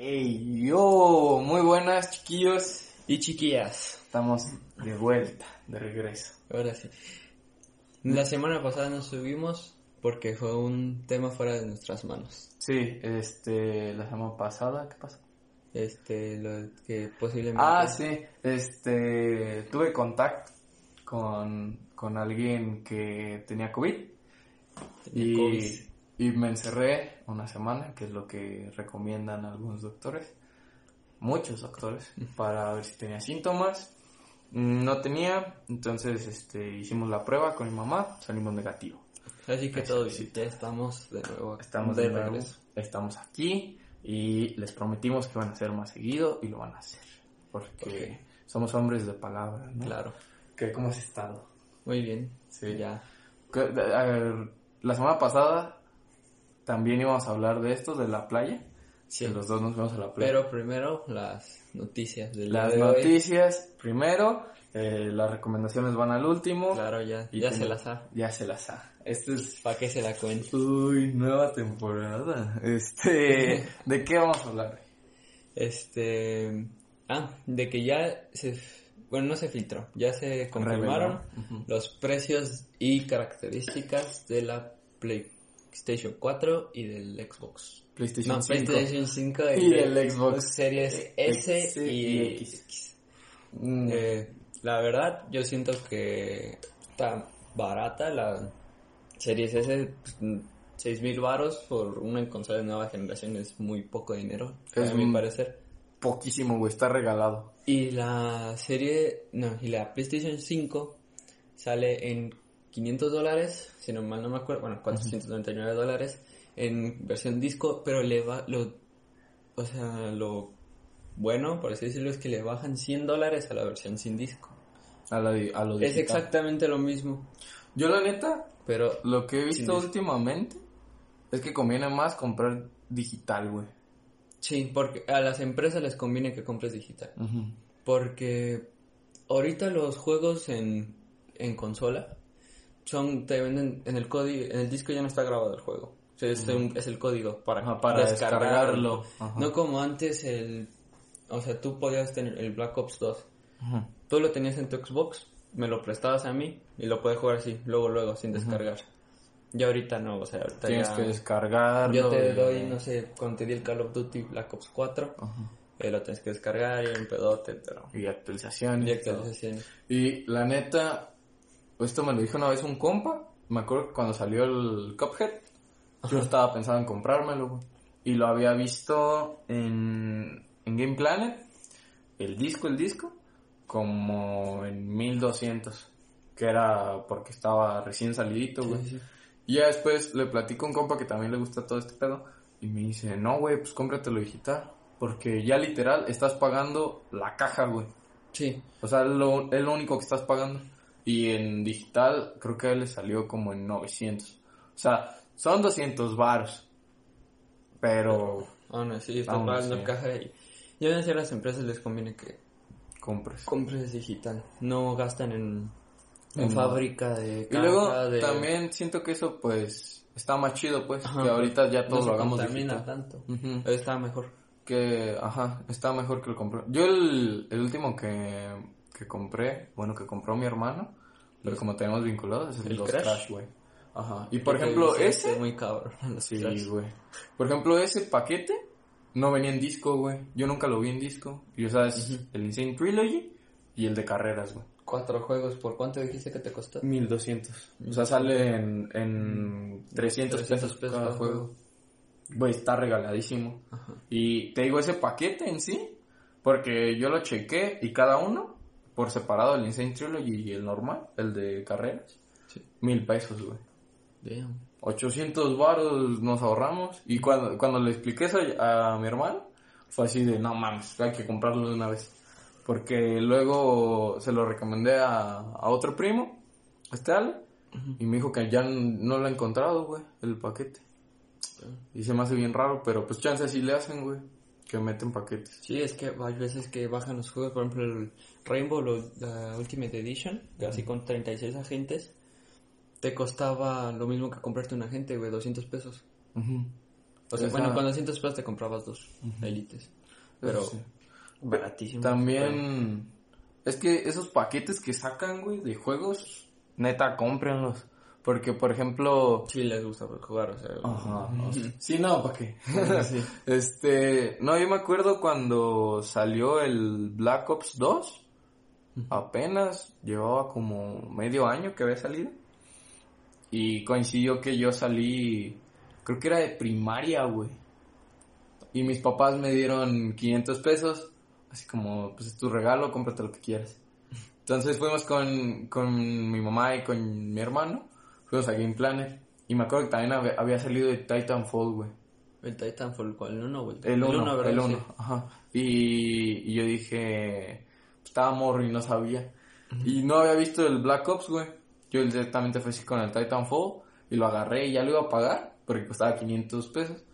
Hey, yo, muy buenas chiquillos. Y chiquillas, Estamos de vuelta, de regreso. ahora sí. La semana pasada nos subimos porque fue un tema fuera de nuestras manos. Sí, este, la semana pasada, ¿qué pasó? Este, lo que posiblemente... Ah, sí, este, tuve contacto con, con alguien que tenía COVID Tenía y, COVID. y me encerré una semana, que es lo que recomiendan algunos doctores, muchos doctores, para ver si tenía síntomas. No tenía, entonces este, hicimos la prueba con mi mamá, salimos negativo. Así que todo bien, ya estamos de nuevo. Estamos de de nuevo, regreso. estamos aquí y les prometimos que van a hacer más seguido y lo van a hacer. Porque somos hombres de palabra, ¿no? Claro, ¿Qué, ¿Cómo has estado? muy bien. Sí. Ya. Que- a ver, la semana pasada también íbamos a hablar de esto, de la playa. Sí. Que los dos nos fuimos a la playa. Pero primero las noticias del día Las hoy. noticias primero, eh, las recomendaciones van al último. Claro, ya, Y ya como- se las ha. Ya se las ha. Esto es ¿Para qué se la cuento? Uy, nueva temporada. Este, ¿de qué vamos a hablar? Este. Ah, de que ya se. Bueno, no se filtró, ya se confirmaron los precios y características de la PlayStation 4 y del Xbox. PlayStation No, 5 PlayStation 5 y el Xbox Series S X y y X. Mm, Eh, la verdad, yo siento que está barata la Series S. pues, 6 mil varos por una consola de nueva generación es muy poco dinero, Es a mi parecer. poquísimo, güey, está regalado. Y la serie, no, y la PlayStation 5 sale en 500 dólares, si no mal no me acuerdo, bueno, 499 dólares en versión disco, pero le va, lo, o sea, lo bueno, por así decirlo, es que le bajan 100 dólares a la versión sin disco. A, la, di- a lo Es exactamente lo mismo, Yo la neta, pero lo que he visto últimamente es que conviene más comprar digital, güey. sí, porque a las empresas les conviene que compres digital. Porque ahorita los juegos en, en consola son, te venden en el código, en el disco ya no está grabado el juego. O sea, es, un- es el código para, Ajá, para descargarlo. Ajá. No como antes el, o sea, tú podías tener el Black Ops 2. Ujú. Tú lo tenías en tu Xbox, me lo prestabas a mí y lo puedes jugar así, luego, luego, sin descargar. Ya ahorita no, o sea, ahorita Tienes ya... que descargarlo. Yo te doy, no sé, cuando te di el Call of Duty Black Ops 4, Ajá. eh, lo tienes que descargar y un pedote, pero... Y actualizaciones. Y actualizaciones. Y la neta, esto me lo dijo una vez un compa. Me acuerdo que cuando salió el Cuphead, yo estaba pensando en comprármelo. Y lo había visto en, en Game Planet, el disco, el disco, como en 1200. Que era porque estaba recién salidito, güey. Sí, sí. Y ya después le platico a un compa que también le gusta todo este pedo. Y me dice, no, güey, pues cómpratelo digital. Porque ya literal estás pagando la caja, güey. Sí, O sea, lo, es lo único que estás pagando. Y en digital creo que le salió como en 900. O sea, son 200 baros. Pero aún así, está pagando así. caja y... Yo no sé a las empresas les conviene que compres. compres digital. No gastan en, en En- fábrica de Y luego de... también siento que eso pues está más chido pues. Ajá, que ahorita ya no todos se lo hagamos digital. tanto. Ujú. Está mejor. Que, ajá, está mejor que lo compré. Yo el, el último que, que compré, bueno, que compró mi hermano, pero como tenemos vinculados, es el, ¿El los Crash? Güey. Ajá. Y por Porque ejemplo, se- ese... es muy cabrón. Sí, güey. Por ejemplo, ese paquete no venía en disco, güey. Yo nunca lo vi en disco. Y o sea, es el Insane Trilogy y el de carreras, güey. Cuatro juegos, ¿por cuánto dijiste que te costó? 1200. O sea, sale en, en 300 pesos, 300 pesos cada cada juego. Güey, está regaladísimo. Ajá. Y te digo, ese paquete en sí, porque yo lo chequé y cada uno, por separado, el Insane Trilogy y el normal, el de carreras, Sí. mil pesos, güey. Damn. 800 varos nos ahorramos. Y cuando, cuando le expliqué eso a mi hermano, fue así de, no mames, hay que comprarlo de una vez. Porque luego se lo recomendé a, a otro primo, este Ale, y me dijo que ya no lo ha encontrado, güey, el paquete. Y se me hace bien raro, pero pues chance así le hacen, güey, que meten paquetes. Sí, es que hay veces que bajan los juegos, por ejemplo el Rainbow, la Ultimate Edition, que así con 36 agentes, te costaba lo mismo que comprarte un agente, güey, 200 pesos. O sea, Esa- bueno, con 200 pesos te comprabas dos élites. Pero sí. baratísimo. También, es que esos paquetes que sacan, güey, de juegos, neta, cómprenlos. Porque, por ejemplo, Sí les gusta jugar, o sea. Ajá. Sí, no, ¿para qué? Sí. Este, no, yo me acuerdo cuando salió el Black Ops 2, apenas llevaba como medio año que había salido. Y coincidió que yo salí, creo que era de primaria, güey. Y mis papás me dieron 500 pesos, así como, pues es tu regalo, cómprate lo que quieras. Entonces fuimos con, con mi mamá y con mi hermano, fuimos a Game Planet. Y me acuerdo que también había, salido de Titanfall, güey. El Titanfall, ¿cuál? ¿El 1 o el El 1, ¿verdad? el Sí. 1, ajá. Y, y yo dije, estaba morro y no sabía. Y no había visto el Black Ops, güey. Yo directamente fui así con el Titanfall y lo agarré y ya lo iba a pagar porque costaba 500 pesos.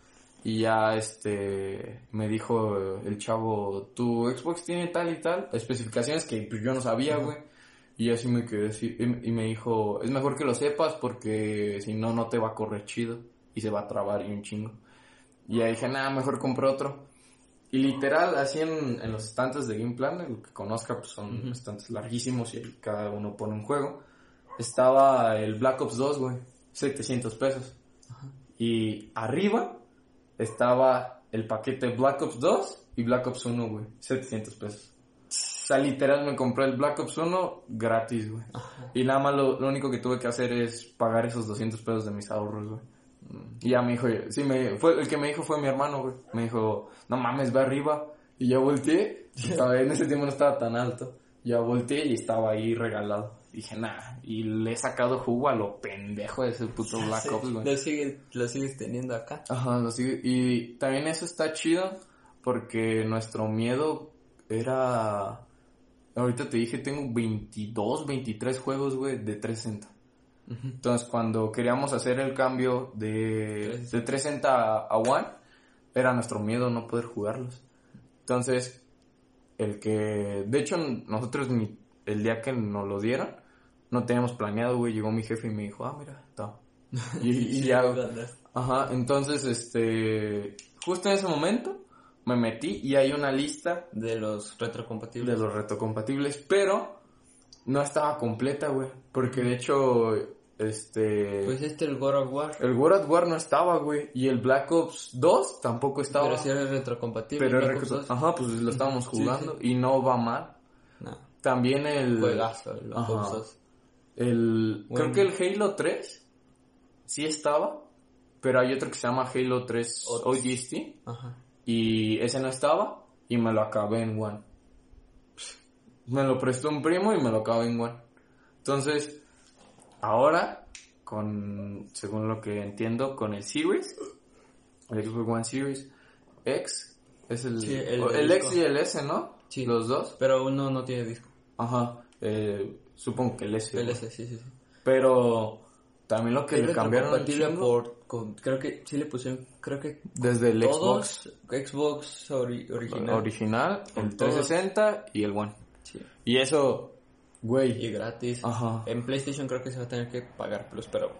Y ya este me dijo el chavo, tu Xbox tiene tal y tal especificaciones que pues, yo no sabía, güey. Y así me quedé así. Y me dijo, es mejor que lo sepas porque si no, no te va a correr chido. Y se va a trabar y un chingo. Y ya dije, nada, mejor compro otro. Y literal, así en, en los estantes de Game Plan, el que conozca, pues son estantes larguísimos y ahí cada uno pone un juego. Estaba el Black Ops 2, güey, 700 pesos. Y arriba estaba el paquete Black Ops 2 y Black Ops 1, güey, 700 pesos. O sea, literal me compré el Black Ops 1 gratis, güey. Y nada más lo, lo único que tuve que hacer es pagar esos 200 pesos de mis ahorros, güey. Y ya me dijo, sí, me, fue, el que me dijo fue mi hermano, güey. Me dijo, no mames, ve arriba. Y ya volteé, estaba- en ese tiempo no estaba tan alto. Ya volteé y estaba ahí regalado. Dije, nah, y le he sacado jugo a lo pendejo de ese puto Black Sí, Ops, güey. Lo sigues, lo sigues teniendo acá. Ajá, lo sigue- Y también eso está chido porque nuestro miedo era... Ahorita te dije, tengo 22, 23 juegos, güey, de 360. Entonces, cuando queríamos hacer el cambio de, de 360 a, One, era nuestro miedo no poder jugarlos. Entonces, el que... De hecho, nosotros ni- el día que nos lo dieron, no teníamos planeado, güey. Llegó mi jefe y me dijo, ah, mira, está. Y, y Sí, ya... Ajá, entonces, este... Justo en ese momento, me metí y hay una lista De los retrocompatibles. de los retrocompatibles, pero no estaba completa, güey. Porque de hecho, este... Pues este, el God of War. el World at War no estaba, güey. Y el Black Ops 2 tampoco estaba. Pero si era retrocompatible. Pero era- 2. Ajá, pues lo estábamos Sí, jugando y no va mal. No, También el... juegazo, el Black. Ops 2. el Bueno. Creo que el Halo 3 sí estaba. Pero hay otro que se llama Halo 3 Ots. ODST. Ajá. Y ese no estaba y me lo acabé en One. Me lo prestó un primo y me lo acabé en One. Entonces, ahora, con, según lo que entiendo, con el Series, el Xbox One Series X, es el, Sí, el X y el S, ¿no? Sí. Los dos. Pero uno no tiene disco. Ajá, eh, supongo que el S. El. S, sí, sí, sí. Pero también lo que le cambiaron chingo, por... Con, creo que sí le pusieron... Creo que desde el Xbox todos... Xbox ori- original. original, el todos. 360 y el One. Sí. Y eso, güey, Y gratis. Ajá. En PlayStation creo que se va a tener que pagar plus, pero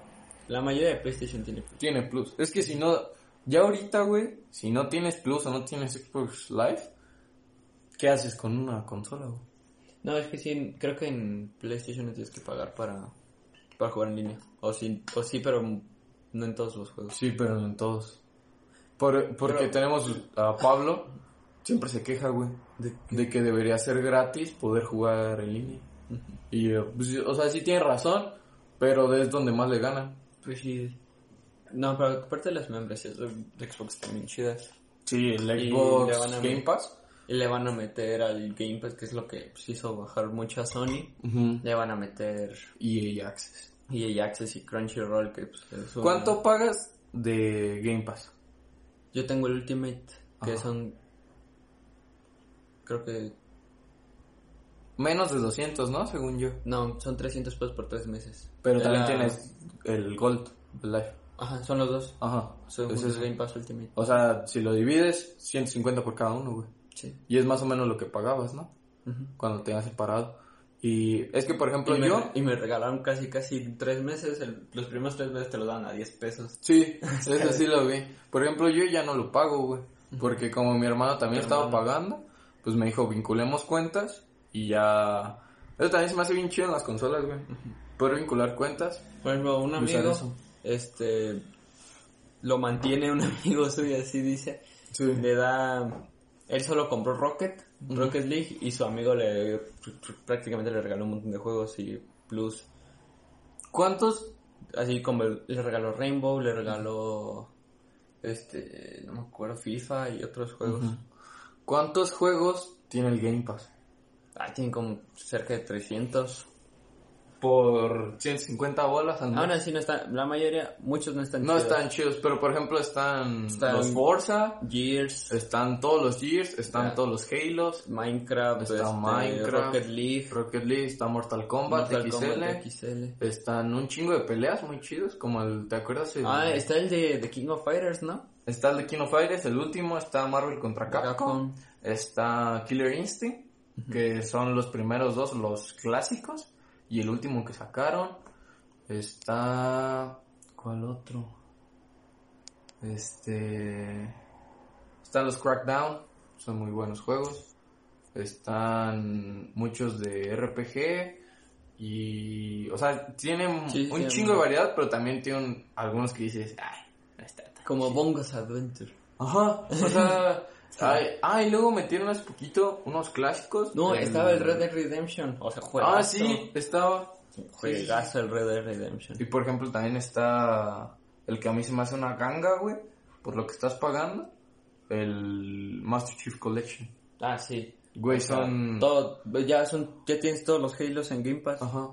la mayoría de PlayStation tiene plus. tiene plus. Es que si no, ya ahorita, güey, si no tienes plus o no tienes Xbox Live, ¿qué haces con una consola, güey? No, es que sí, creo que en PlayStation no tienes que pagar para, para jugar en línea. O sí, o sí, pero no en todos los juegos. Sí, pero no en todos. Por- porque Pero- tenemos a Pablo, siempre se queja, güey, de, que debería ser gratis poder jugar en línea. Y, eh, pues, o sea, sí tiene razón, pero es donde más le ganan. Pues sí. No, pero aparte de las membresías de Xbox también chidas. Sí, el Xbox le van a- Game Pass. Y le van a meter al Game Pass, que es lo que pues, hizo bajar mucho a Sony. Le van a meter EA Access. EA Access y Crunchyroll, que pues, es un- ¿Cuánto pagas de Game Pass? Yo tengo el Ultimate, que Ajá. son... Creo que... Menos de 200, ¿no? Según yo. No, son 300 pesos por tres meses. Pero De también la- tienes el Gold, el Life. Ajá, son los dos. Ajá. Son Es eso. Game Pass Ultimate. O sea, si lo divides, 150 por cada uno, güey. Sí. Y es más o menos lo que pagabas, ¿no? Ujú. Cuando tenías separado. Y es que, por ejemplo, Y me, yo... y me regalaron casi, casi tres meses. el- los primeros tres meses te lo dan a 10 pesos. Sí, eso sí lo vi. Por ejemplo, yo ya no lo pago, güey. Porque como mi hermano también estaba hermano. pagando, pues me dijo, vinculemos cuentas y ya... Eso también se me hace bien chido en las consolas, güey. Poder vincular cuentas. Por ejemplo, un amigo, este, lo mantiene un amigo suyo, así dice. Sí. Le da, él solo compró Rocket, Rocket League, y su amigo le prácticamente le regaló un montón de juegos y plus. ¿Cuántos? Así como le regaló Rainbow, le regaló, este, no me acuerdo, FIFA y otros juegos. ¿Cuántos juegos tiene el Game Pass? Ah, tienen como cerca de 300. Por 150 bolas mes. Aún así no están, la mayoría, muchos no están No chidos. están chidos, pero por ejemplo están, Están- los Forza, Gears, están todos los Gears, están Ya. todos los Halos, Minecraft, Está este, Minecraft, Rocket League, Rocket League, está Mortal Kombat, Mortal XL, Kombat XL. están un chingo de peleas muy chidos, como el, ¿te acuerdas? El- Ah, está el de, de King of Fighters, ¿no? Está el de King of Fighters, el último, está Marvel contra Capcom, Capcom. está Killer Instinct, que son los primeros dos, los clásicos, y el último que sacaron, está... ¿Cuál otro? Este... Están los Crackdown, son muy buenos juegos. Están muchos de RPG y... O sea, tienen Sí, un sí, chingo de variedad, pero también tienen algunos que dices, ay, no está tan Como Bongo's Adventure. Ajá, o sea, ay, ah, y luego metieron hace poquito unos clásicos. No, estaba el Red Dead Redemption. O sea, juegazo. Ah, sí, estaba. Juegazo el Red Dead Redemption. Y por ejemplo, también está el que a mí se me hace una ganga, güey, por lo que estás pagando, el Master Chief Collection. Ah, sí. Güey, O sea, son... Todo, ya son, ya tienes todos los Halos en Game Pass. Ajá,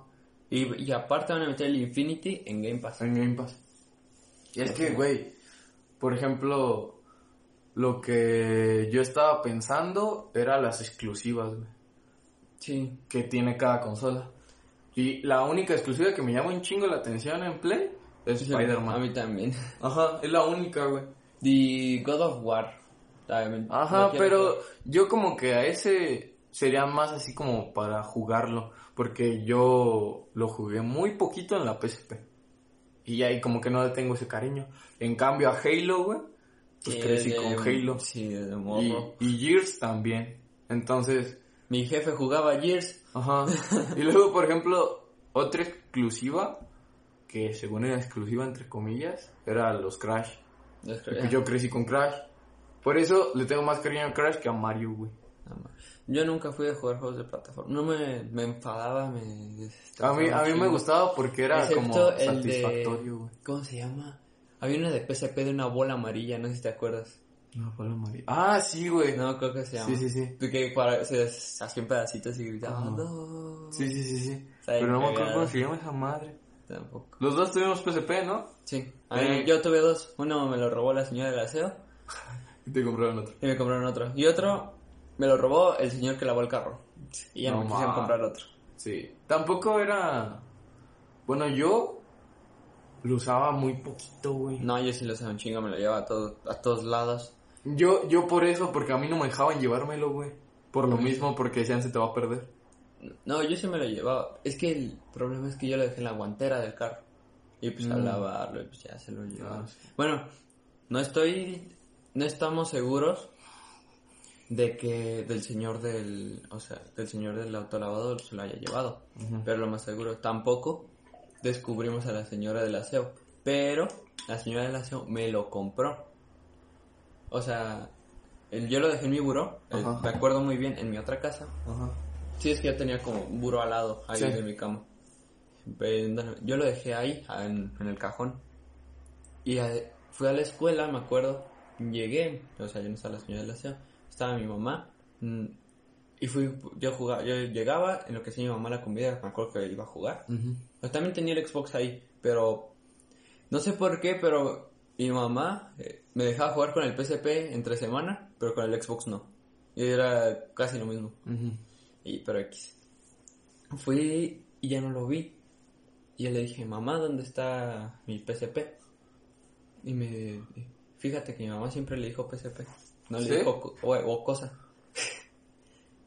Y, y aparte van a meter el Infinity en Game Pass. en Game Pass. Y es que, güey, por ejemplo, lo que yo estaba pensando era las exclusivas, güey. Sí. que tiene cada consola. Y la única exclusiva que me llama un chingo la atención en Play es A Spider-Man. mí también. Ajá, es la única, güey. The God of War. También. Ajá, pero yo como que a ese sería más así como para jugarlo, porque yo lo jugué muy poquito en la PSP. Y ahí como que no le tengo ese cariño. En cambio a Halo, güey, pues Sí, crecí con Halo. Sí, desde Y, morro. y Gears también. Entonces, Mi jefe jugaba Gears. Ajá. Y luego, por ejemplo, otra exclusiva, que según era exclusiva entre comillas, era los Crash. Y pues yo crecí con Crash. Por eso le tengo más cariño a Crash que a Mario, güey. Yo nunca fui a jugar juegos de plataforma. No me, me enfadaba, me... A mí, a mí me gustaba porque era Excepto como satisfactorio, de... güey. ¿Cómo se llama? Había una de PSP de una bola amarilla, no sé si te acuerdas. No, fue la Mario. Ah, sí, güey. No, creo que se llama. Sí, sí, sí. Que para, se hacía en pedacitos y gritaba. Ajá. "No". Sí, sí, sí, sí. Pero no me acuerdo cómo se llama esa madre. Tampoco. Los dos tuvimos PSP, ¿no? Sí. A Eh. yo tuve dos. Uno me lo robó la señora del aseo Y te compraron otro. y me compraron otro. Y otro me lo robó el señor que lavó el carro. Y ya No me quisieron comprar otro. Sí. Tampoco era... Bueno, yo lo usaba muy poquito, güey. No, yo sí lo sé un chingo, me lo llevaba a, todo, a todos lados. Yo, yo por eso, porque a mí no me dejaban llevármelo, güey. Por lo mismo, porque decían se te va a perder. No, yo sí me lo llevaba. Es que el problema es que yo lo dejé en la guantera del carro. Y pues Mm. al lavarlo, y pues ya se lo llevaba. Ah, sí. Bueno, no estoy. No estamos seguros de que del señor del. O sea, del señor del autolavado se lo haya llevado. Pero lo más seguro, tampoco descubrimos a la señora del aseo. Pero la señora del aseo me lo compró. O sea, el- yo lo dejé en mi buró. el- Ajá. me acuerdo muy bien, en mi otra casa. Ajá. Sí, es que yo tenía como un buró al lado, ahí Sí. de mi cama. Yo lo dejé ahí, en, en el cajón. Y eh, fui a la escuela, me acuerdo. Llegué, o sea, yo no estaba la señora del aseo, estaba mi mamá. Y fui, yo jugaba, yo llegaba, en lo que hacía mi mamá la comida, me acuerdo que iba a jugar. Ujú. Pues también tenía el Xbox ahí, pero no sé por qué, pero mi mamá eh, me dejaba jugar con el PSP entre semana, pero con el Xbox no. Y era casi lo mismo. Ujú. Y, pero X. Fui y ya no lo vi. Y yo le dije, mamá, ¿dónde está mi PSP? Y me... Fíjate que mi mamá siempre le dijo PSP. No le ¿Sí? dijo co- o, o cosa.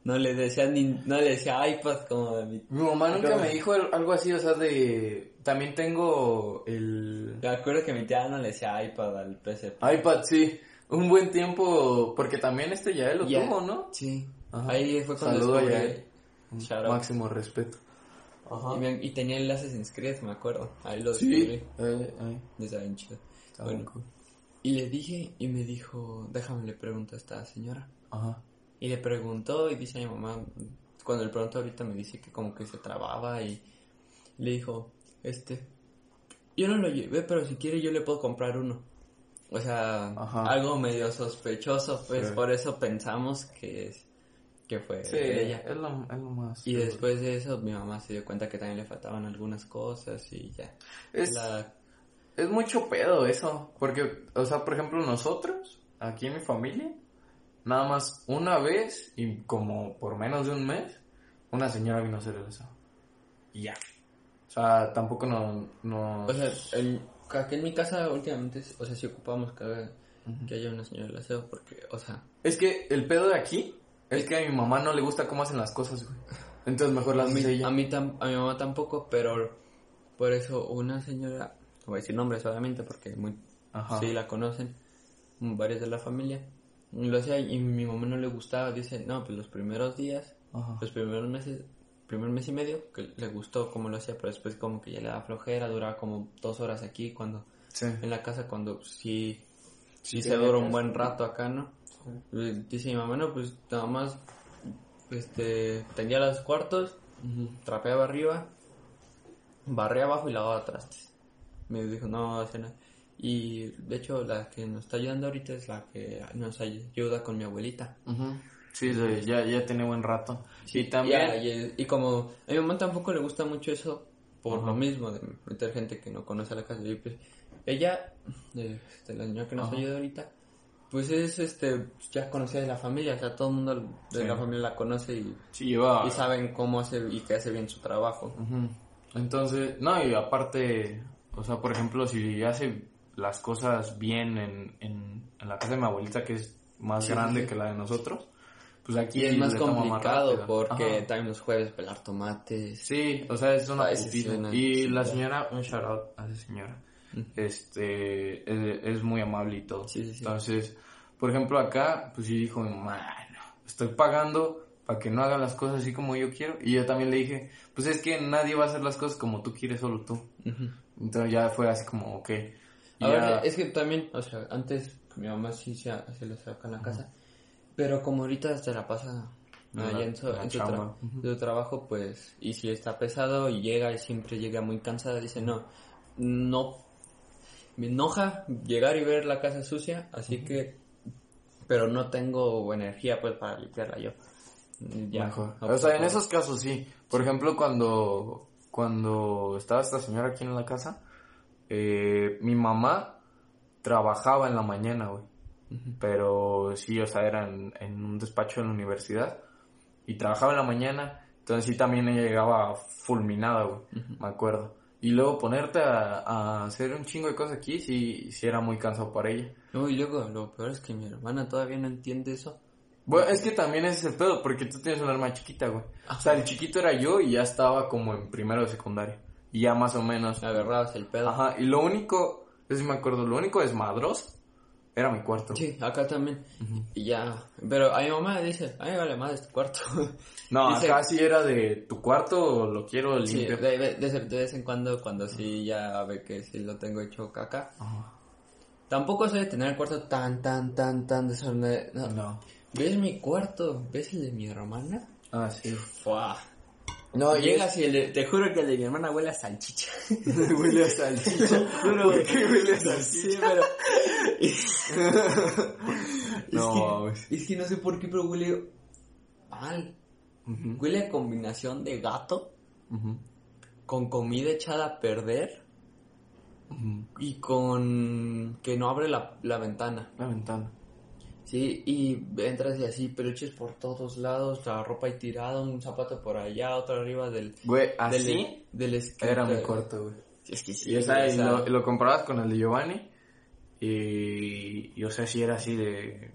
No le decía ni, no le decía iPad como mi... Mi mamá nunca Pero- me dijo algo así, o sea, de... También tengo el... Me acuerdo que mi tía no le decía iPad al PSP. iPad, sí. Un buen tiempo, porque también este ya él lo Ya. tuvo, ¿no? Sí. Ajá. Ahí fue cuando Saludo descubrí-. Shout out. Máximo respeto. Y, me- y tenía el Assassin's Creed, me acuerdo. Ahí lo Sí. descubrí. Eh, eh, Estaba bien chido. está Bueno, cool. Y le dije, y me dijo, déjame le pregunto a esta señora. Ajá. Y le preguntó, y dice a mi mamá, cuando le preguntó ahorita me dice que como que se trababa y le dijo, este, yo no lo llevé, pero si quiere yo le puedo comprar uno. O sea, Ajá. algo medio sospechoso, pues Sí. por eso pensamos que, es- que fue Sí, ella. es lo, es lo más... Y seguro. después de eso mi mamá se dio cuenta que también le faltaban algunas cosas y ya. Es, La- es mucho pedo eso, porque, o sea, por ejemplo, nosotros, aquí en mi familia, nada más una vez, y como por menos de un mes, una señora vino a hacer eso. Y ya. O sea, tampoco no... no... O sea, el, aquí en mi casa últimamente, o sea, si ocupamos que, que haya una señora del aseo, porque, o sea, Es que el pedo de aquí es que a mi mamá no le gusta cómo hacen las cosas, güey. Entonces mejor las a mí, hace ella. a, mí tam- a mi mamá tampoco, pero por eso una señora, voy a decir nombres obviamente, porque muy, Ajá. sí la conocen, varios de la familia, lo hacía y mi mamá no le gustaba, dice, no, pues los primeros días, Ajá. los primeros meses, primer mes y medio, que le gustó cómo lo hacía, pero después como que ya le da flojera, duraba como dos horas aquí, cuando Sí. en la casa cuando sí, sí, Sí, se dura un buen rato acá, ¿no? Dice mi mamá, no, pues nada más este, tendía los cuartos, trapeaba arriba, barría abajo y lavaba trastes. Me dijo, no hace nada. Y de hecho la que nos está ayudando ahorita es la que nos ayuda con mi abuelita. Ujú. Sí, sí, ya, ya tiene buen rato. y también... Y, y como a mi mamá tampoco le gusta mucho eso, por lo mismo, de meter gente que no conoce la casa. Y pues, ella, eh, este, la señora que nos ayuda ahorita, pues es, este, ya conocida de la familia, o sea, todo el mundo de Sí. la familia la conoce y, Sí, y saben cómo hace y que hace bien su trabajo. Entonces, no, y aparte, o sea, por ejemplo, si hace las cosas bien en, en, en la casa de mi abuelita, que es más Sí, grande sí. que la de nosotros, pues aquí Y es más complicado porque Ajá. también los jueves pelar tomates. Sí, o sea, es una A veces putiza. sí, una- Y la señora, un shout out a esa señora, Ujú. este, es, es muy amable y todo. Sí. Entonces, por ejemplo, acá, pues sí dijo, mano, estoy pagando para que no hagan las cosas así como yo quiero. Y yo también le dije, pues es que nadie va a hacer las cosas como tú quieres, solo tú. Entonces ya fue así como, ok. Ahora, ya- es que también, o sea, antes mi mamá sí se, se lo saca en la casa, pero como ahorita se la pasa allá la- en su, en tra- trabajo, pues, y si está pesado y llega y siempre llega muy cansada, dice, no, no, me enoja llegar y ver la casa sucia, así que, pero no tengo energía pues para limpiarla yo. Ya, mejor. O sea, en esos casos sí. Por ejemplo, cuando, cuando estaba esta señora aquí en la casa, eh, mi mamá trabajaba en la mañana, güey. Pero sí, o sea, era en, en un despacho en la universidad. Y trabajaba en la mañana. Entonces sí, también ella llegaba fulminada, güey. Me acuerdo. Y luego ponerte a, a hacer un chingo de cosas aquí, sí, sí era muy cansado para ella. No, y luego lo peor es que mi hermana todavía no entiende eso. Bueno, es que también ese es el pedo, porque tú tienes una hermana chiquita, güey. O sea, el chiquito era yo y ya estaba como en primero de secundaria. Y ya más o menos. Agarrabas el pedo. Ajá, y lo único, eso sí me acuerdo, lo único desmadroso era mi cuarto. Sí, acá también. Y ya. Pero a mi mamá le dice, a mí vale más este cuarto. No, Dice- acá sí era de tu cuarto, lo quiero sí, limpio. de, de- de- de vez en cuando, cuando sí ya ve que sí lo tengo hecho caca. Tampoco soy de tener el cuarto tan, tan, tan, tan desordenado. No. No. ¿Ves mi cuarto? ¿Ves el de mi hermana? Ah, sí. Fua. No, Llegas y el de- te juro que el de mi hermana huele a salchicha. huele a salchicha. Juro, ¿Por qué huele a Sí, salchicha? pero... No, es, que, es que no sé por qué, pero huele mal. Ujú, Huele a combinación de gato con comida echada a perder y con que no abre la, la ventana. La ventana. Sí, y entras y así, peluches por todos lados, la ropa ahí tirada, un zapato por allá, otro arriba del... Güey, del, así del era mi escritorio. cuarto, güey. Es que sí, Y, güey, y lo, lo comparabas con el de Giovanni. Y, y, o sea, sí era así de.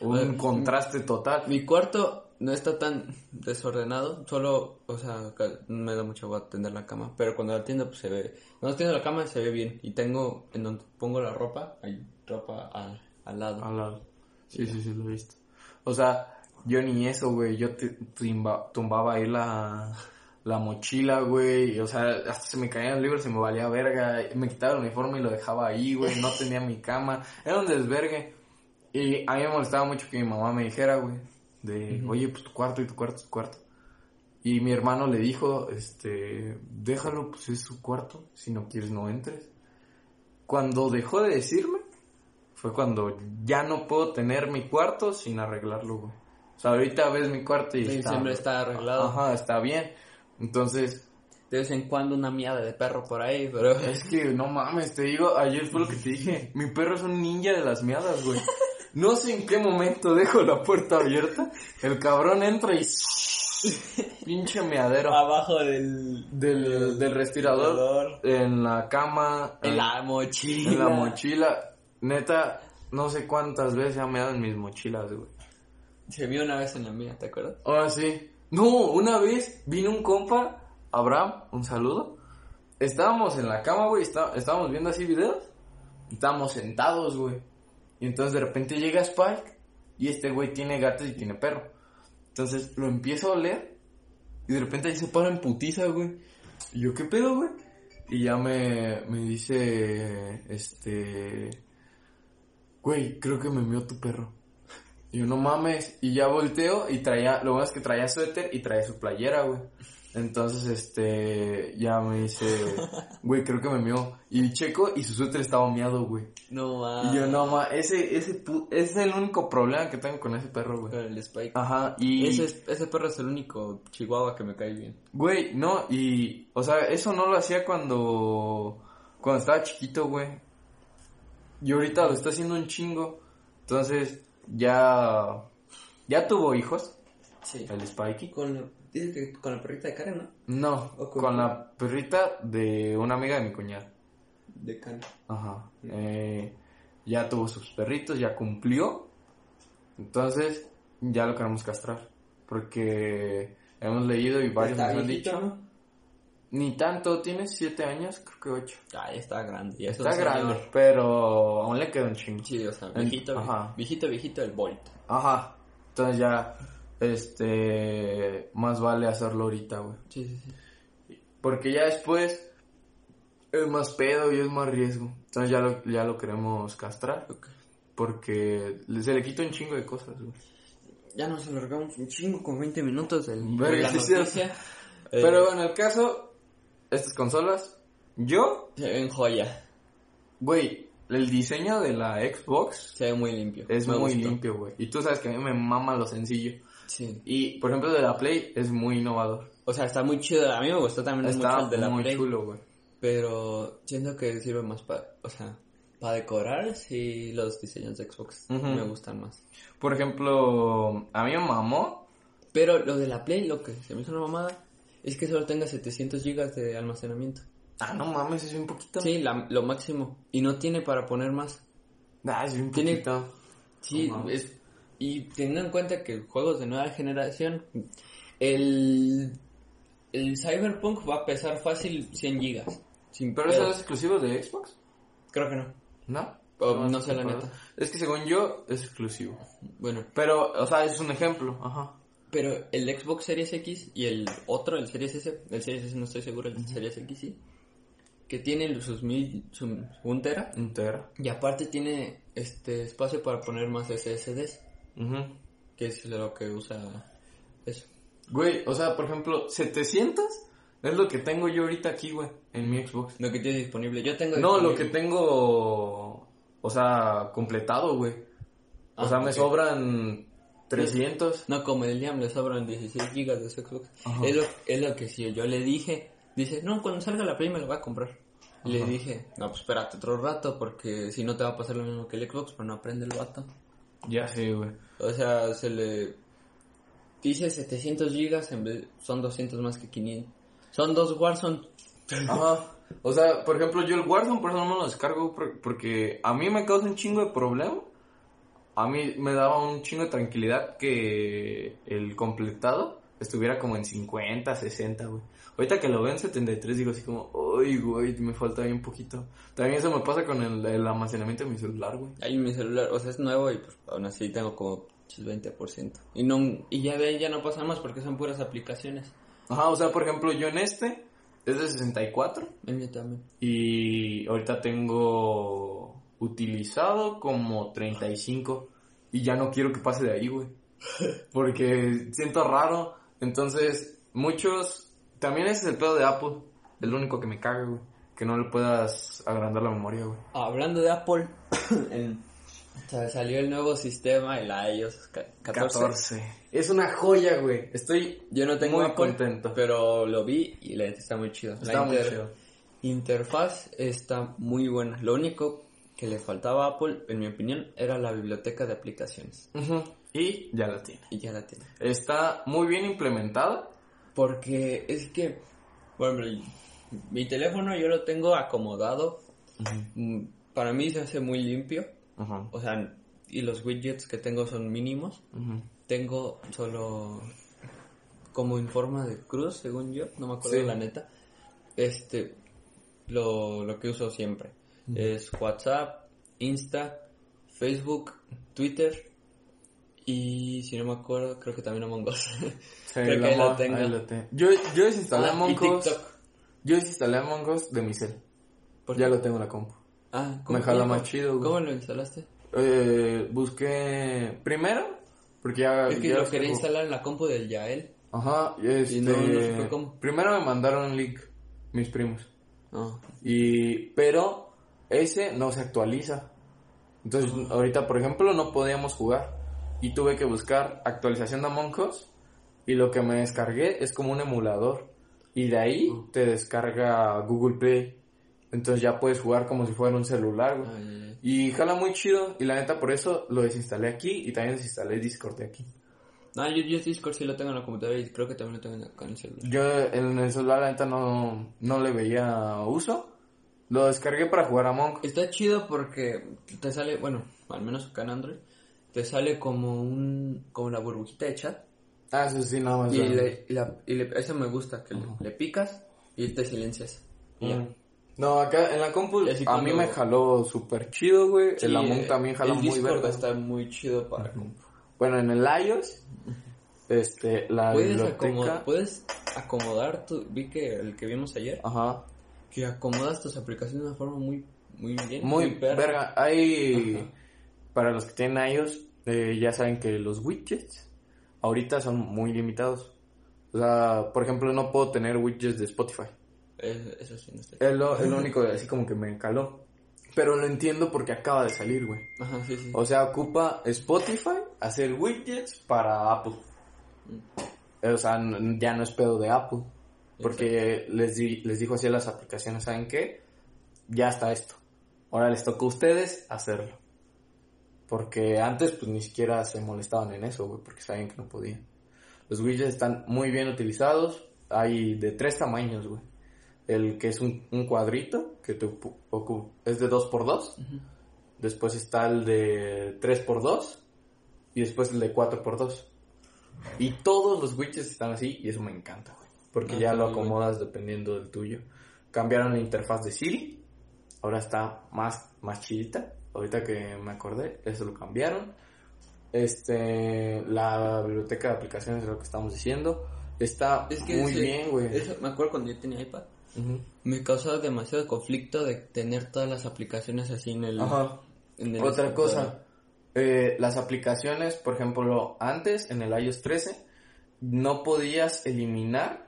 Un contraste total. Mi cuarto no está tan desordenado, solo, o sea, me da mucha a tender la cama, pero cuando la tiendo pues se ve, cuando tiendo la cama se ve bien y tengo en donde pongo la ropa, hay ropa al, al lado. Al lado. Sí, sí, sí, lo he visto. O sea, yo ni eso, güey. Yo te- tumba- tumbaba ahí la, la mochila, güey. O sea, hasta se me caían los libros, se me valía verga. Me quitaba el uniforme y lo dejaba ahí, güey. No tenía mi cama. Era un desvergue. Y a mí me molestaba mucho que mi mamá me dijera, güey, de, oye, pues tu cuarto y tu cuarto, tu cuarto. Y mi hermano le dijo, este, déjalo, pues es su cuarto. Si no quieres, no entres. Cuando dejó de decirme, fue cuando ya no puedo tener mi cuarto sin arreglarlo, güey. O sea, ahorita ves mi cuarto y Sí, está... siempre está arreglado. Ajá, está bien. Entonces, De vez en cuando una miada de perro por ahí, pero... es que no mames, te digo, ayer fue lo que te dije. Mi perro es un ninja de las miadas, güey. No sé en qué momento dejo la puerta abierta. El cabrón entra y... Pinche meadero. Abajo del... Del, del respirador, en la cama, En la mochila. en la mochila. Neta, no sé cuántas veces ha meado en mis mochilas, güey. Se vio una vez en la mía, ¿te acuerdas? Ahora sí. No, una vez vino un compa, Abraham, un saludo. Estábamos en la cama, güey, está- estábamos viendo así videos. Estábamos sentados, güey. Y entonces de repente llega Spike y este güey tiene gatos y tiene perro. Entonces lo empiezo a oler y de repente ahí se para en putiza, güey. Y yo, ¿qué pedo, güey? Y ya me, me dice, este... Güey, creo que me mió tu perro. Y yo, no mames. Y ya volteo y traía, lo bueno es que traía suéter y traía su playera, güey. Entonces, este, ya me dice, güey, creo que me mió. Y checo y su suéter estaba miado, güey. No, va. Y yo, no ma, ese, ese, pu- ese es el único problema que tengo con ese perro, güey. Con el Spike. Ajá, y... Ese, es- ese perro es el único chihuahua que me cae bien. Güey, no, y, o sea, eso no lo hacía cuando, cuando estaba chiquito, güey. Y ahorita lo está haciendo un chingo. Entonces, ya, ya tuvo hijos, Sí. el Spikey. Con la, dice que con la perrita de Karen, ¿no? No, ¿O con la perrita de una amiga de mi cuñada. De Karen. Ajá. Eh, ya tuvo sus perritos, ya cumplió. Entonces, ya lo queremos castrar. Porque hemos leído y varios nos han dicho. ¿no? Ni tanto, tiene siete años, creo que ocho. Ah, ya está grande. Ya Está señor. grande, pero aún le queda un chingo. Sí, o sea, viejito, ajá. viejito, viejito el Bolt. Ajá. Entonces ya, este, más vale hacerlo ahorita, güey. Sí, sí, sí. Porque ya después es más pedo y es más riesgo. Entonces ya lo, ya lo queremos castrar. Porque se le quita un chingo de cosas, güey. Ya nos alargamos un chingo con 20 minutos del, Verga, de la noticia. Eh, Pero en el caso, estas consolas, yo, Se ven joya. güey, el diseño de la Xbox Se ve muy limpio. es Me muy gustó. limpio, güey. Y tú sabes que a mí me mama lo sencillo. Sí. Y, por ejemplo, de la Play es muy innovador. O sea, está muy chido. A mí me gustó también Está mucho el de la muy Play. chulo, güey. Pero siento que sirve más para, o sea, para decorar, sí, los diseños de Xbox me gustan más. Por ejemplo, a mí me mamó. Pero lo de la Play, lo que se me hizo una mamada, es que solo tenga 700 gigas de almacenamiento. Ah, no mames, es un poquito. Sí, la- lo máximo. Y no tiene para poner más. Ah, es un Tiene- poquito. Sí, es... Y teniendo en cuenta que juegos de nueva generación, el... El Cyberpunk va a pesar fácil 100 gigas. Sin ¿Pero eso es exclusivo de Xbox? Creo que no. ¿No? O no sé la neta. Es que según yo, es exclusivo. Bueno, Pero, o sea, es un ejemplo. Ajá. Pero el Xbox Series X y el otro, el Series S, el Series S no estoy seguro, el Series X sí, que tiene sus mil, su, un tera Un tera. y aparte tiene este espacio para poner más SSDs, Ujú. que es lo que usa eso. Güey, o sea, por ejemplo, 700 es lo que tengo yo ahorita aquí, güey, en mi Xbox. Lo que tiene disponible. Yo tengo No, lo que tengo, o sea, completado, güey. O Ah, sea, me sobran 300. No, como el Liam le sobran 16 gigas de su Xbox. Ajá. Es lo, es lo que si yo le dije, dice, no, cuando salga la Play me lo voy a comprar. Y le Ajá. dije, no, pues espérate otro rato porque si no te va a pasar lo mismo que el Xbox, pero no aprende el vato. Ya sé, güey. O sea, se le dice 700 gigas, en vez son 200 más que 500. Son dos Warzone. Ajá. O sea, por ejemplo, yo el Warzone por eso no me lo descargo por- porque a mí me causa un chingo de problema a mí me daba un chingo de tranquilidad que el completado estuviera como en 50, 60, güey. Ahorita que lo veo en 73 digo así como, uy, güey, me falta ahí un poquito. También eso me pasa con el, el almacenamiento de mi celular, güey. Ahí mi celular, o sea, es nuevo y pues aún así tengo como el 20%. Y no y ya de ahí ya no pasa más porque son puras aplicaciones. Ajá, o sea, por ejemplo, yo en este es de 64 En mí también. y ahorita tengo utilizado como 35 y ya no quiero que pase de ahí, güey. Porque siento raro. Entonces, muchos... También ese es el pedo de Apple. Es lo único que me caga, güey. Que no le puedas agrandar la memoria, güey. Hablando de Apple, el- salió el nuevo sistema, el iOS ca- 14. Es una joya, güey. Estoy Yo no tengo muy Apple, contento. pero lo vi y la está muy chido. Está la muy inter- chido. interfaz está muy buena. Lo único que le faltaba a Apple, en mi opinión, era la biblioteca de aplicaciones. Y ya la tiene. Y ya la tiene. Está muy bien implementada. Porque es que, bueno, mi teléfono yo lo tengo acomodado. Mm, Para mí se hace muy limpio. O sea, y los widgets que tengo son mínimos. Tengo solo como en forma de cruz, según yo, no me acuerdo Sí. la neta. Este, lo, lo que uso siempre es WhatsApp, Insta, Facebook, Twitter y si no me acuerdo, creo que también Among Us. Sí, Creo que la ahí lo tengo. ahí lo tengo. Yo, yo desinstalé Ah, Among Us. TikTok. Yo desinstalé Among Us de mi cel. ¿Por Ya lo tengo en la compu. Ah, Me jala cómo- más chido, güey. ¿Cómo lo instalaste? Eh, busqué primero, porque ya... Es que ya lo quería instalar en la compu del Yael. Ajá, este... Y no- no supe cómo. Primero me mandaron un link, mis primos. No. Y, pero ese no se actualiza. Entonces, ahorita, por ejemplo, no podíamos jugar. Y tuve que buscar actualización de Among Us. Y lo que me descargué es como un emulador. Y de ahí te descarga Google Play. Entonces ya puedes jugar como si fuera un celular, güey. Y jala muy chido. Y la neta, por eso lo desinstalé aquí. Y también desinstalé Discord de aquí. Ah, yo, yo Discord sí lo tengo en la computadora y creo que también lo tengo en el celular. Yo en el celular, la neta, no, no le veía uso. Lo descargué para jugar a Us. Está chido porque te sale, bueno, al menos acá en Android, te sale como un, como la burbujita de chat. Ah, eso sí, nada más. Y, le, la- y le- eso me gusta, que le- Ajá. le, picas y te silencias. Y ya. Mm. No, acá en la compu a mí me jaló súper chido, güey. Sí, el Among también jala el muy Discord verga. está muy chido para compu. Bueno, en el iOS, este, la Puedes, biblioteca... acomodar, puedes acomodar tu, vi que el que vimos ayer, Ajá. Que acomodas tus aplicaciones de una forma muy, muy bien. Muy perra. verga. Hay... Ajá. Para los que tienen iOS, eh, ya saben que los widgets ahorita son muy limitados. O sea, por ejemplo, no puedo tener widgets de Spotify. Es- eso sí, no está Es lo, es lo único así como que me caló. Pero lo entiendo porque acaba de salir, güey. Ajá, sí, sí. O sea, ocupa Spotify hacer widgets para Apple. O sea, ya no es pedo de Apple. Porque les, di- les dijo así a las aplicaciones, ¿saben qué? Ya está esto. Ahora les toca a ustedes hacerlo. Porque antes pues ni siquiera se molestaban en eso, güey, porque sabían que no podían. Los widgets están muy bien utilizados. Hay de tres tamaños, güey. El que es un, un cuadrito, que te es de 2x2. Ujú. Después está el de 3x2 y después el de 4x2. Y todos los widgets están así y eso me encanta, güey. Porque Ah, ya lo bien. acomodas dependiendo del tuyo. Cambiaron la interfaz de Siri. Ahora está más, más chidita. Ahorita que me acordé, eso lo cambiaron. Este, la biblioteca de aplicaciones es lo que estamos diciendo. Está Es que muy ese- bien, güey. Me acuerdo cuando yo tenía iPad. Me causaba demasiado conflicto de tener todas las aplicaciones así en el... Ajá. en el Otra escritorio. cosa, eh, las aplicaciones, por ejemplo, antes en el iOS 13 no podías eliminar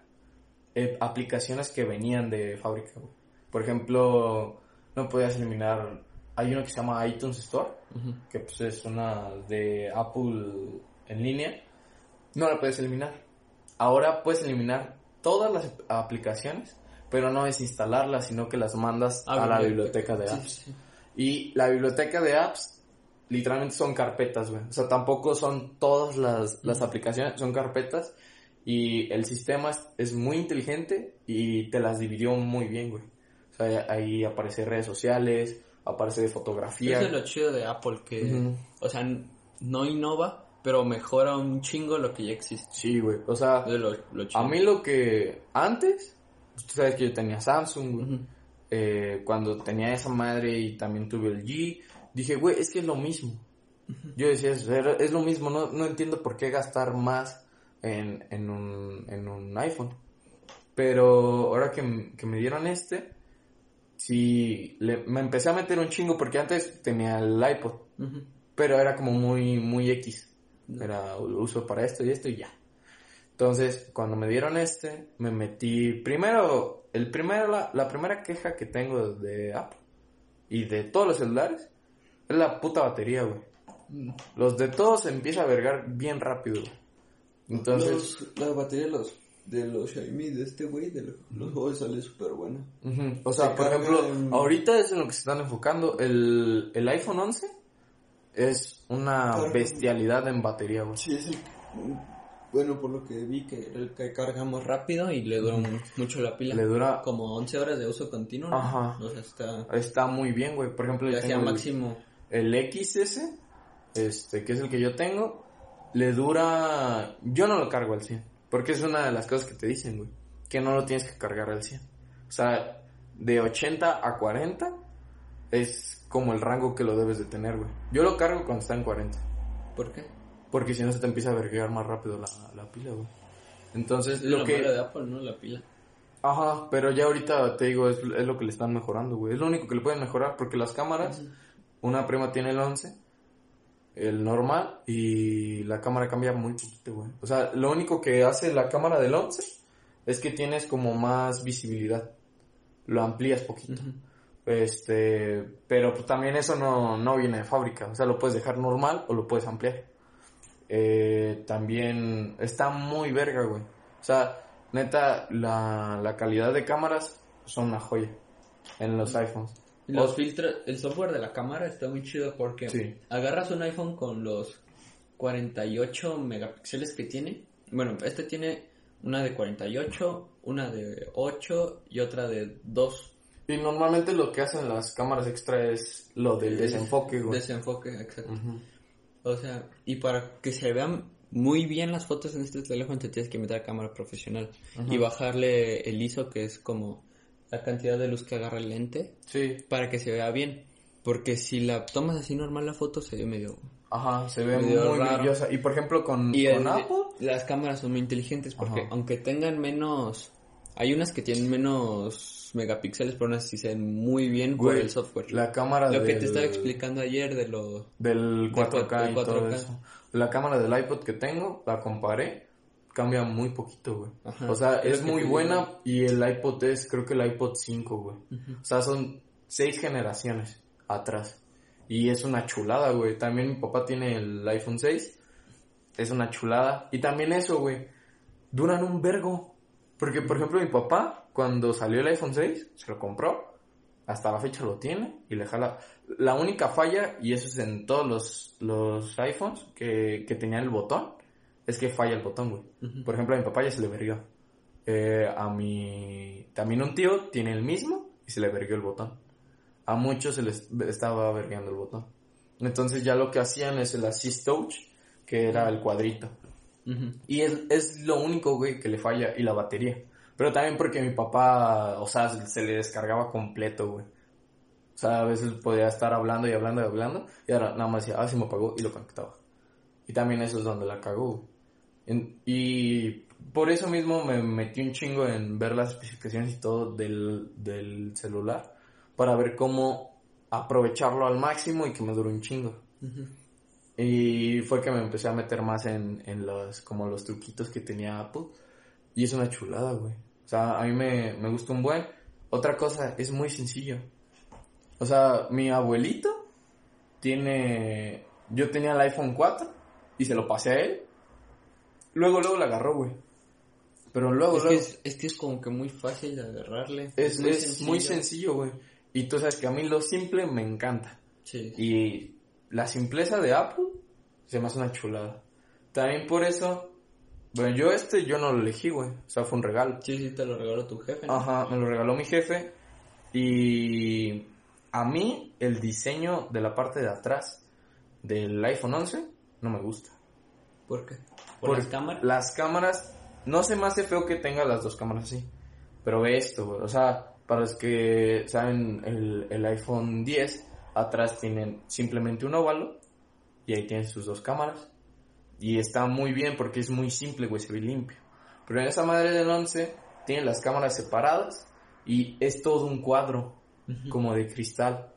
eh, aplicaciones que venían de fábrica. güey. Por ejemplo, no podías eliminar, hay uno que se llama iTunes Store, Ujú. que pues es una de Apple en línea, no la puedes eliminar. Ahora puedes eliminar todas las aplicaciones, pero no desinstalarlas, sino que las mandas Ah, a la biblioteca. biblioteca de Sí, apps. sí. Y la biblioteca de apps, literalmente son carpetas, güey. O sea, tampoco son todas las, las aplicaciones, son carpetas. Y el sistema es, es muy inteligente y te las dividió muy bien, güey. O sea, ahí aparece redes sociales, aparece de fotografía. Eso es lo chido de Apple, que... O sea, no innova, pero mejora un chingo lo que ya existe. Sí, güey. O sea, lo, lo a mí lo que antes, tú sabes que yo tenía Samsung, güey. Eh, cuando tenía esa madre y también tuve el G, dije, güey, es que es lo mismo. Yo decía, "Es- es lo mismo, no, no entiendo por qué gastar más en, en, un, en un iPhone. Pero ahora que, que me dieron este, sí, le- me empecé a meter un chingo porque antes tenía el iPod, pero era como muy, muy X. Era lo uso para esto y esto y ya. Entonces, cuando me dieron este, me metí. Primero, el primero, la, la primera queja que tengo de Apple y de todos los celulares es la puta batería, güey. Los de todos se empieza a vergar bien rápido, güey. Entonces, Los- la batería de los, de los Xiaomi de este güey, de los, los juegos sale súper buena. o sea, se por carga ejemplo, en- ahorita es en lo que se están enfocando. El, el iPhone 11 es una Carga- bestialidad en batería, güey. Sí, es el... Bueno, por lo que vi, que el que cargamos rápido y le dura mu- mucho la pila. Le dura Como 11 horas de uso continuo. Ajá. O sea, está... Está muy bien, güey. Por ejemplo, Ya sea tengo el- máximo... El XS, este, que es el que yo tengo, le dura... Yo no lo cargo al 100, porque es una de las cosas que te dicen, güey, que no lo tienes que cargar al 100. O sea, de 80 a 40 es como el rango que lo debes de tener, güey. Yo lo cargo cuando está en 40, ¿Por qué? porque si no se te empieza a verguear más rápido la, la pila, güey. Entonces, Es lo lo que... malo de Apple, ¿no? La pila. Ajá, pero ya ahorita te digo, es, es lo que le están mejorando, güey. Es lo único que le pueden mejorar, porque las cámaras... Una prima tiene el 11, el normal, y la cámara cambia muy poquito, güey. O sea, lo único que hace la cámara del 11 es que tienes como más visibilidad. Lo amplías poquito. Este, pero pues también eso no, no viene de fábrica. O sea, lo puedes dejar normal o lo puedes ampliar. Eh, también está muy verga, güey. O sea, neta, la, la calidad de cámaras son una joya en los iPhones. Los filtros, el software de la cámara está muy chido porque Sí. agarras un iPhone con los 48 megapíxeles que tiene. Bueno, este tiene una de 48, una de 8 y otra de 2. Y normalmente lo que hacen las cámaras extra es lo del desenfoque, güey. Desenfoque, exacto. Ujú. O sea, y para que se vean muy bien las fotos en este teléfono te tienes que meter a cámara profesional y bajarle el ISO que es como la cantidad de luz que agarra el lente Sí, para que se vea bien. Porque si la tomas así normal la foto se ve medio... ajá, se ve Medio muy raro. brillosa. Y por ejemplo con, Y con el- Apple, las cámaras son muy inteligentes porque Ajá. aunque tengan menos... Hay unas que tienen menos megapíxeles, pero unas sí se ven muy bien por güey, el software. la cámara Lo que te estaba explicando ayer de lo... del 4K del y todo 4K. eso. La cámara del iPod que tengo, la comparé, cambia muy poquito, güey. Ajá, o sea, es muy buena y el iPod es, creo que el iPod 5, güey. O sea, son seis generaciones atrás. Y es una chulada, güey. También mi papá tiene el iPhone 6. Es una chulada. Y también eso, güey. Duran un vergo. Porque, por ejemplo, mi papá, cuando salió el iPhone 6, se lo compró. Hasta la fecha lo tiene y le jala. La única falla, y eso es en todos los, los iPhones que, que tenían el botón, es que falla el botón, güey. Por ejemplo, a mi papá ya se le verguió. Eh, a mi... También un tío tiene el mismo y se le verguió el botón. A muchos se les estaba vergueando el botón. Entonces ya lo que hacían es el Assist Touch, que era el cuadrito. Y es, es lo único, güey, que le falla. Y la batería. Pero también porque mi papá, o sea, se le descargaba completo, güey. O sea, a veces podía estar hablando y hablando y hablando. Y ahora nada más decía, ah, se me apagó y lo conectaba. Y también eso es donde la cagó, güey. En- y por eso mismo me metí un chingo en ver las especificaciones y todo del, del celular. Para ver cómo aprovecharlo al máximo y que me dure un chingo. Y fue que me empecé a meter más en, en los, como los truquitos que tenía Apple. Y es una chulada, güey. O sea, a mí me, me gusta un buen. Otra cosa, es muy sencillo. O sea, mi abuelito tiene... Yo tenía el iPhone 4 y se lo pasé a él. Luego, luego la agarró, güey. Pero luego, Es que luego... es, es que es como que muy fácil de agarrarle. Es, es muy sencillo, güey. Y tú sabes que a mí lo simple me encanta. Sí. Y la simpleza de Apple se me hace una chulada. También por eso, bueno, yo este yo no lo elegí, güey. O sea, fue un regalo. Sí, sí, te lo regaló tu jefe. ¿no? Ajá, me lo regaló mi jefe. Y a mí el diseño de la parte de atrás del iPhone 11 no me gusta. ¿Por qué? ¿Por, las cámaras? Las cámaras, no se me hace feo que tenga las dos cámaras así. Pero ve esto, güey. O sea, para los que saben, el, el iPhone 10, atrás tienen simplemente un óvalo y ahí tienen sus dos cámaras. Y está muy bien porque es muy simple, güey, se ve limpio. Pero en esa madre del 11 tiene las cámaras separadas y es todo un cuadro, como de cristal.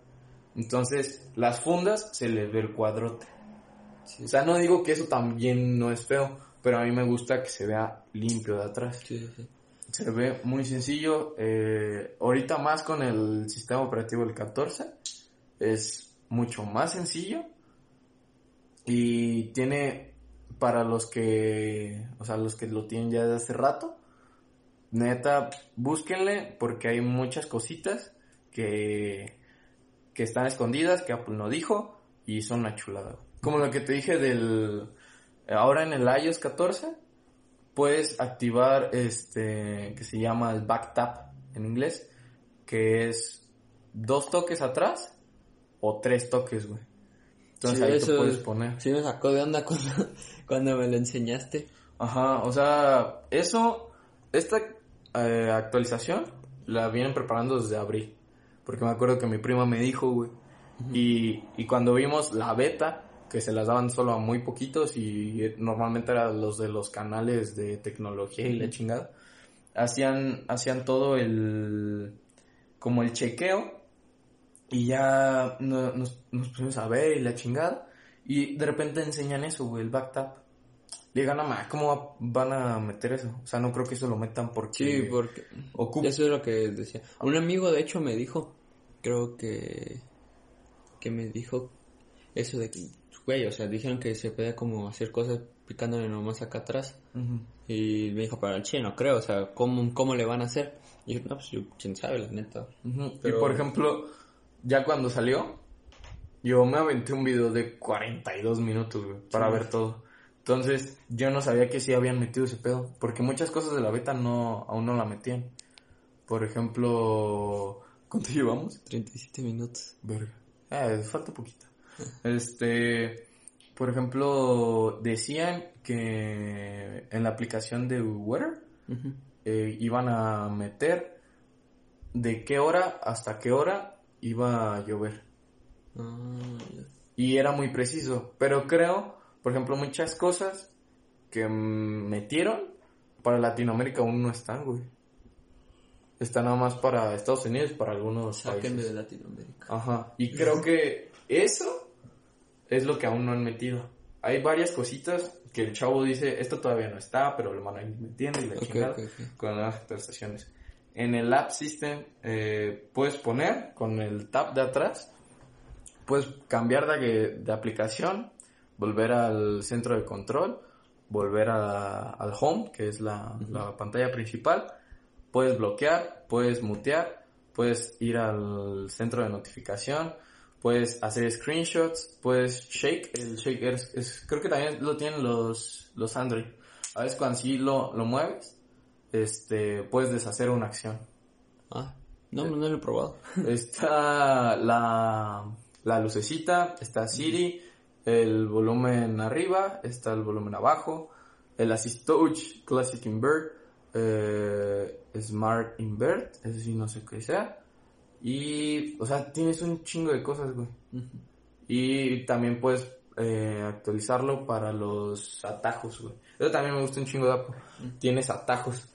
Entonces, las fundas se le ve el cuadrote. O sea, no digo que eso también no es feo, pero a mí me gusta que se vea limpio de atrás. Se ve muy sencillo. Eh, ahorita más con el sistema operativo del 14 es mucho más sencillo y tiene para los que, o sea, los que lo tienen ya desde hace rato, neta, búsquenle porque hay muchas cositas que, que están escondidas, que Apple no dijo y son una chulada. Como lo que te dije del, ahora en el iOS 14, puedes activar este, que se llama el back tap en inglés, que es dos toques atrás o tres toques, güey. Entonces ahí tú puedes poner. Sí me sacó de onda cuando, cuando me lo enseñaste. Ajá, o sea, eso, esta eh, actualización la vienen preparando desde abril. Porque me acuerdo que mi prima me dijo, güey. y, y cuando vimos la beta, que se las daban solo a muy poquitos y normalmente eran los de los canales de tecnología y la chingada, hacían, hacían todo el, como el chequeo y ya nos, nos pusimos a ver y la chingada. Y de repente enseñan eso, güey, el backtap. Le digan, más, ¿cómo van a meter eso? O sea, no creo que eso lo metan porque... Sí, porque... Eso es lo que decía. Un amigo, de hecho, me dijo, creo que... Que me dijo eso de que, güey, o sea, dijeron que se podía como hacer cosas picándole nomás acá atrás. Y me dijo, para el chino, creo, o sea, ¿cómo, ¿cómo le van a hacer? Y dije, no, pues yo, quién sabe, la neta. Y por ejemplo ya cuando salió, yo me aventé un video de 42 minutos, güey, para ver todo. Entonces, yo no sabía que sí habían metido ese pedo, porque muchas cosas de la beta no, aún no la metían. Por ejemplo, ¿cuánto llevamos? 37 minutos. Verga. Eh, falta poquito. Este, por ejemplo, decían que en la aplicación de Weather eh, iban a meter de qué hora hasta qué hora iba a llover. Ah, y era muy preciso. Pero creo, por ejemplo, muchas cosas que metieron para Latinoamérica aún no están, güey. Está nada más para Estados Unidos, para algunos Saquen de Latinoamérica. Ajá. Y creo que eso es lo que aún no han metido. Hay varias cositas que el chavo dice, esto todavía no está, pero lo van a ir metiendo y la chingada con las actualizaciones. En el App System eh, puedes poner con el tap de atrás, puedes cambiar de, aplicación, volver al centro de control, volver al home, que es la, pantalla principal, puedes bloquear, puedes mutear, puedes ir al centro de notificación, puedes hacer screenshots, puedes shake, el shake es, creo que también lo tienen los, los Android. A veces cuando sí lo, lo mueves, este, puedes deshacer una acción. Ah, no, no lo he probado. está la, la lucecita, está Siri, el volumen arriba, está el volumen abajo, el Assist Touch, Classic Invert, eh, Smart Invert, ese sí no sé qué sea. Y, o sea, tienes un chingo de cosas, güey. Y también puedes eh, actualizarlo para los atajos, güey. Eso también me gusta un chingo de Apple. Tienes atajos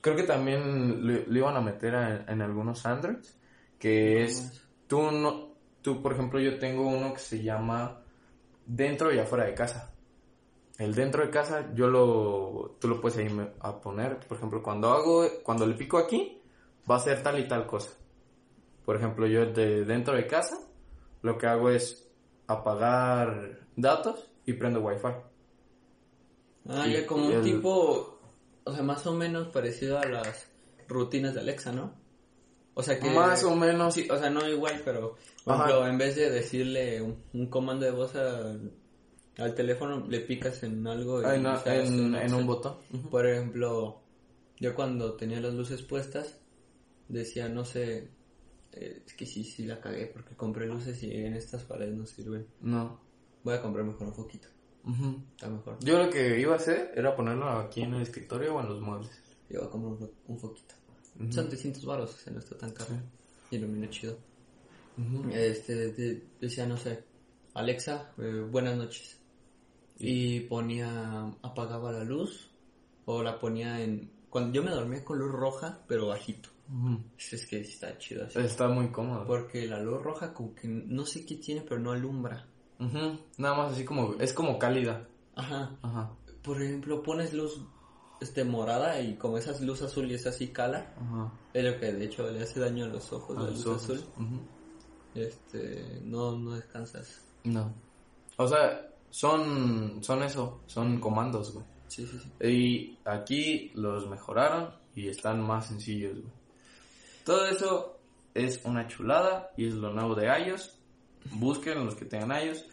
creo que también lo, iban a meter en algunos Androids, que es, tú no, tú por ejemplo yo tengo uno que se llama dentro y afuera de casa. El dentro de casa yo lo, tú lo puedes ahí a poner, por ejemplo cuando hago, cuando le pico aquí, va a ser tal y tal cosa. Por ejemplo yo de dentro de casa, lo que hago es apagar datos y prendo wifi. Ah, ya como un tipo o sea, más o menos parecido a las rutinas de Alexa, ¿no? O sea que... Más o menos. Sí, o sea, no igual, pero... Por ejemplo, en vez de decirle un, comando de voz al teléfono, le picas en algo. Y en, un botón. Por ejemplo, yo cuando tenía las luces puestas, decía, no sé, eh, es que sí, sí la cagué porque compré luces y en estas paredes no sirven. No. Voy a comprar mejor un foquito. Está mejor. Yo lo que iba a hacer era ponerlo aquí en el escritorio o en los muebles. Yo voy a comprar un, fo- un foquito. Ujú. Son 300 baros, o sea, no está tan caro. Sí. Y ilumina chido. Este, de- decía, no sé, Alexa, eh, buenas noches. Y ponía, apagaba la luz o la ponía en... Cuando yo me dormía con luz roja, pero bajito. Ujú. Es que está chido así. Está muy cómodo. Porque la luz roja como que no sé qué tiene, pero no alumbra. Ujú. Nada más así como, es como cálida. Ajá. Ajá. Por ejemplo, pones luz este morada y como esa luz azul y es así cala, Ajá. es lo que de hecho le hace daño a los ojos, A la los luz ojos. azul. Este, no, no descansas. No. O sea, son, son eso, son comandos, güey. Sí, sí, sí. Y aquí los mejoraron y están más sencillos, güey. Todo eso es una chulada y es lo nuevo de iOS. Busquen los que tengan iOS.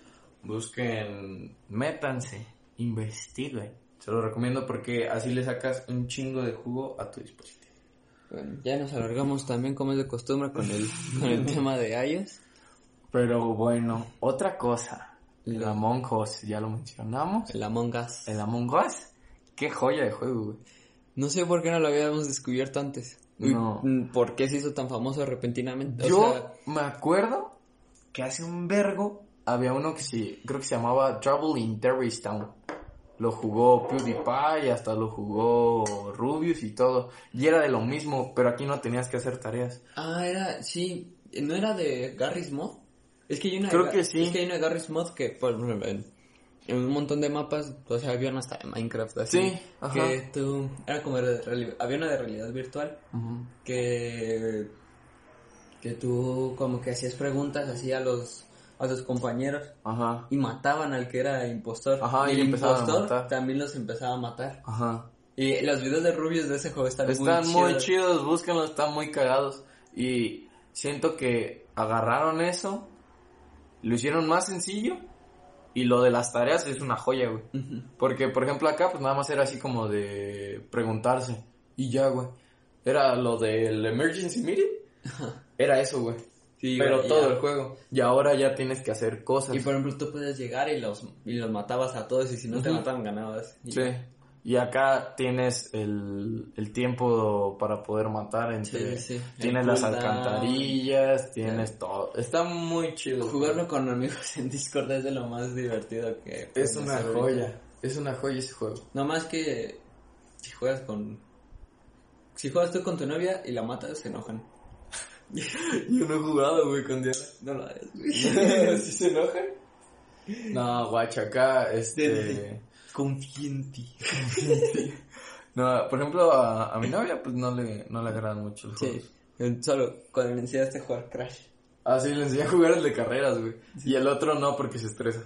Busquen, métanse, investiguen. Se lo recomiendo porque así le sacas un chingo de jugo a tu dispositivo. Bueno, ya nos alargamos también como es de costumbre con el, con el tema de iOS. Pero bueno, otra cosa. El Lo- Among Us, ya lo mencionamos. El Among Us. El Among Us, qué joya de juego, güey. No sé por qué no lo habíamos descubierto antes. No. Mm, ¿Por qué se hizo tan famoso repentinamente? O Yo sea, me acuerdo que hace un vergo había uno que sí, creo que se llamaba Trouble in Terrorist Town. Lo jugó PewDiePie, hasta lo jugó Rubius y todo. Y era de lo mismo, pero aquí no tenías que hacer tareas. Ah, era, sí, ¿no era de Garry's Mod? Es que hay una Creo que sí. Es que hay una Garry's Mod que, por ejemplo, en, en un montón de mapas, o sea, había una hasta de Minecraft así. Sí, ajá. Que tú, era como de había una de realidad virtual que, que tú como que hacías preguntas así a los, a tus compañeros Ajá, y mataban al que era impostor. Ajá, y el a impostor también los empezaba a matar. ajá. Y los videos de Rubius de ese juego están, Están muy, muy chidos. chidos, búsquenlos, están muy cagados. Y siento que agarraron eso, lo hicieron más sencillo. Y lo de las tareas es una joya, güey. Porque, por ejemplo, acá, pues nada más era así como de preguntarse. Y ya, güey. Era lo del emergency meeting. Era eso, güey. Sí, Pero güey, todo ya. el juego. Y ahora ya tienes que hacer cosas. Y por ejemplo, tú puedes llegar y los, y los matabas a todos y si no te mataban ganabas. Y- Sí. Y acá tienes el, el tiempo para poder matar entre... Sí, sí, sí. Tienes El las cooldown. alcantarillas, tienes todo. Está muy chido. Jugarlo con amigos en Discord es de lo más divertido que... Es una joya. ahorita. Es una joya ese juego. No más que si juegas con... Si juegas tú con tu novia y la matas, se enojan. Yo no he jugado, güey, con Diana. No lo hagas, güey. ¿Sí se enojan? No, guacha, acá, este... Confía en ti. No, por ejemplo, a, a mi novia, pues no le, no le agradan mucho los juegos. Sí. Solo cuando le enseñaste a jugar Crash. Ah, sí, le enseñé a jugar el de carreras, güey. Y el otro no, porque se estresa.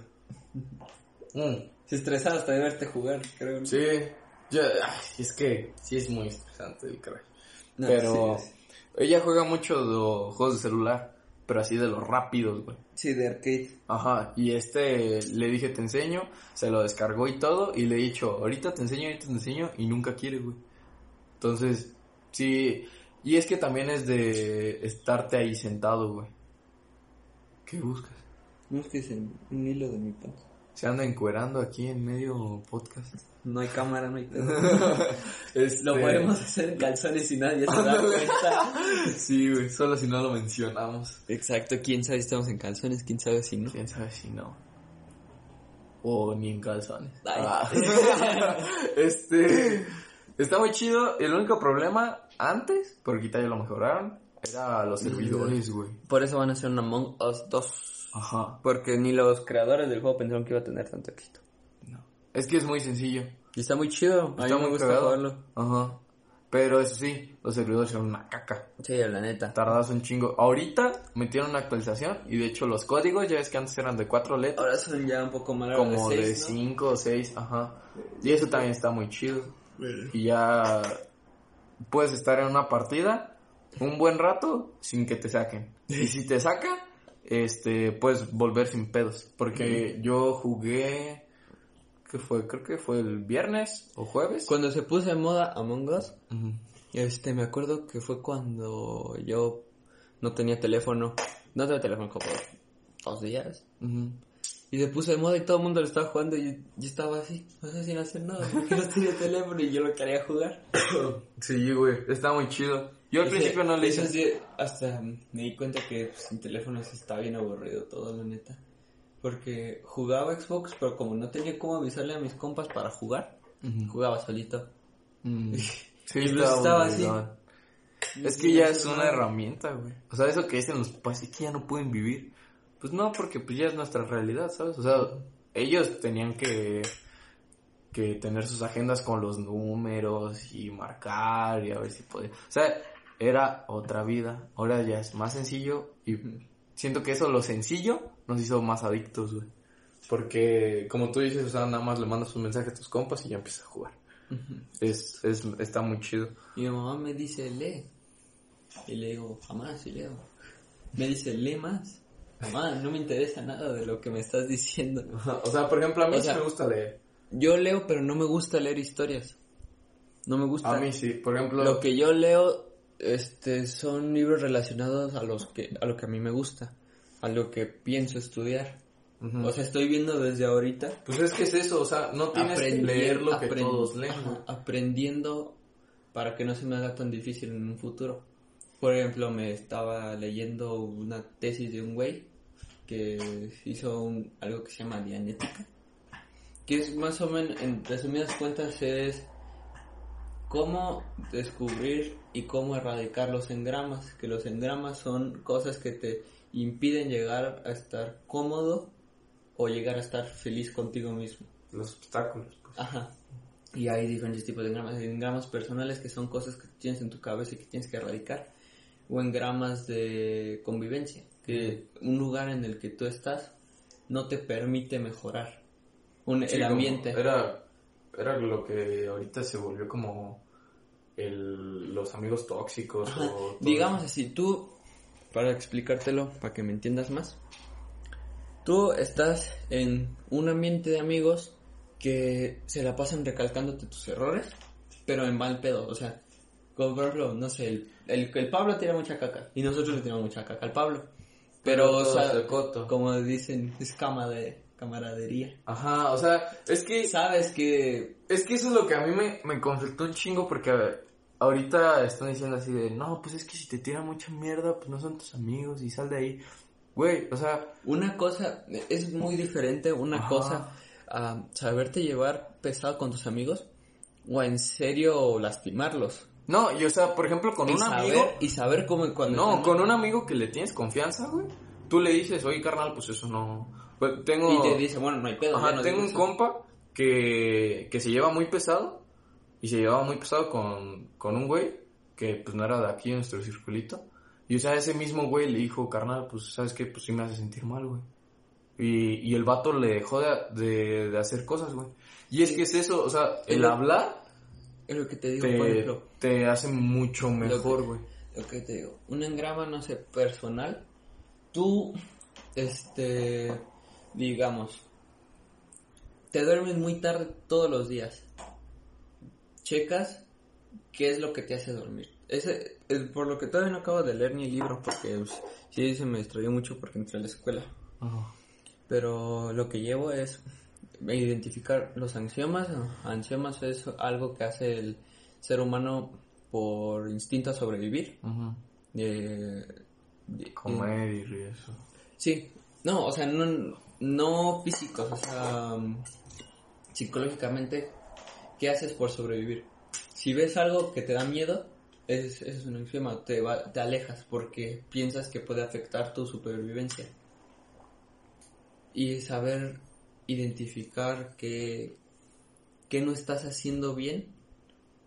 Mm, Se estresaba hasta de verte jugar, creo. Sí, yo, ay, es que sí es muy estresante el crash. No, pero sí, ella juega mucho de juegos de celular, pero así de los rápidos, güey. Sí, de arcade. Ajá, y este le dije te enseño, se lo descargó y todo, y le he dicho, ahorita te enseño, ahorita te enseño, y nunca quiere, güey. Entonces, sí, y es que también es de estarte ahí sentado, güey. ¿Qué buscas? No es que es en un hilo de mi panza. Se anda encuerando aquí en medio podcast. No hay cámara, no hay. Este- Lo podemos hacer en calzones y nadie se da cuenta. Sí, güey, solo si no lo mencionamos. Exacto, quién sabe si estamos en calzones, quién sabe si no. Quién sabe si no. O ni en calzones. Ay. Ah. este. Está muy chido. El único problema antes, porque ya lo mejoraron, era los servidores, güey. Por eso van a hacer un Among Us 2. Ajá. Porque ni los creadores del juego pensaron que iba a tener tanto éxito. No. Es que es muy sencillo. Y está muy chido. A mí Está me muy gusta jugarlo. Ajá. Pero eso sí, los servidores son una caca. Sí, la neta. Tardas un chingo. Ahorita metieron una actualización y de hecho los códigos ya ves que antes eran de cuatro letras. Ahora son ya un poco más como de seis, ¿no? 5 o 6, ajá. Y eso también está muy chido. Y ya puedes estar en una partida un buen rato sin que te saquen. Y si te saca, este, puedes volver sin pedos. Porque yo jugué, ¿qué fue? Creo que fue el viernes o jueves. Cuando se puso de moda Among Us, Ujú. este, me acuerdo que fue cuando yo no tenía teléfono. No tenía teléfono como dos días. Y se puso de moda y todo el mundo lo estaba jugando y yo, estaba así, o sea, sin hacer nada, porque no tenía teléfono y yo lo quería jugar. Sí, güey, está muy chido. Yo al Ese- principio no le hice... sí, hasta me di cuenta que pues, sin teléfono sí está bien aburrido todo, la neta. Porque jugaba Xbox, pero como no tenía cómo avisarle a mis compas para jugar, jugaba solito. Mm. Sí, estaba así. aburridón. Es que ya es una herramienta, güey. O sea, eso que dicen los papás, es que ya no pueden vivir. Pues no, porque pues ya es nuestra realidad, ¿sabes? O sea, ellos tenían que, que tener sus agendas con los números y marcar y a ver si podía. O sea, era otra vida. Ahora ya es más sencillo y siento que eso, lo sencillo, nos hizo más adictos, güey. Porque, como tú dices, o sea, nada más le mandas un mensaje a tus compas y ya empiezas a jugar. Es, es, está muy chido. Y mi mamá me dice, lee. Y le digo, jamás, y leo. Me dice, lee más. Mamá, no me interesa nada de lo que me estás diciendo. O sea, por ejemplo, a mí O sí sea, me gusta leer. Yo leo, pero no me gusta leer historias. No me gusta. A mí sí, por ejemplo. Lo que yo leo, este, son libros relacionados a los que, a lo que a mí me gusta, a lo que pienso estudiar. Ujú. O sea, estoy viendo desde ahorita. pues es que es eso, o sea, no tienes que leer lo que todos leen. ajá, aprendiendo para que no se me haga tan difícil en un futuro. Por ejemplo, me estaba leyendo una tesis de un güey que hizo un- algo que se llama dianética, que es más o menos, en resumidas cuentas, es cómo descubrir y cómo erradicar los engramas, que los engramas son cosas que te impiden llegar a estar cómodo o llegar a estar feliz contigo mismo. Los obstáculos. pues. Ajá. Y hay diferentes tipos de engramas. Hay engramas personales que son cosas que tienes en tu cabeza y que tienes que erradicar. O engramas de convivencia. Que un lugar en el que tú estás no te permite mejorar. Un, Sí, el ambiente. Era, era lo que ahorita se volvió como el, los amigos tóxicos. Ajá. o todo Digamos eso. así, tú, para explicártelo, para que me entiendas más, tú estás en un ambiente de amigos que se la pasan recalcándote tus errores, pero en mal pedo, o sea, como por ejemplo, no sé, el, el, el Pablo tira mucha caca y nosotros le tiramos mucha caca al Pablo, pero, o sea, coto. como dicen, es cama de camaradería. Ajá, o sea, es que Sabes que Es que eso es lo que a mí me, me conflictó un chingo porque ahorita están diciendo así de, no, pues es que si te tiran mucha mierda, pues no son tus amigos y sal de ahí. Güey, o sea, Una cosa, es muy diferente una Ajá. cosa a saberte llevar pesado con tus amigos o a en serio lastimarlos. no, y o sea, por ejemplo, con y, un saber, amigo, y saber cómo cuando no, están- con un amigo que le tienes confianza, güey, tú le dices, oye, carnal, pues eso no, pues tengo, y te dice, bueno, no hay pedo. Ajá, no tengo un eso. compa que, que se lleva muy pesado y se llevaba muy pesado con, con un güey que pues no era de aquí en nuestro circulito. Y o sea, ese mismo güey le dijo, carnal, pues sabes qué, pues sí me hace sentir mal, güey. Y, y el vato le dejó de, de, de hacer cosas, güey. Y es que es eso, o sea, el El- hablar Es lo que te digo, por te, ejemplo, te hace mucho mejor, güey. lo que te digo, un engrama, no sé, personal, tú, este, digamos, te duermes muy tarde todos los días. Checas qué es lo que te hace dormir. Ese, es por lo que todavía no acabo de leer ni el libro, porque pues, sí se me distrayó mucho porque entré a la escuela. Pero lo que llevo es identificar los axiomas. Axiomas es algo que hace el ser humano por instinto a sobrevivir. Eh, de- Comer y eso. Sí, no, o sea, no, no físicos, o sea, um, psicológicamente, ¿qué haces por sobrevivir? Si ves algo que te da miedo, es, ese es un axioma, te, va- te alejas porque piensas que puede afectar tu supervivencia. Y saber identificar que, que no estás haciendo bien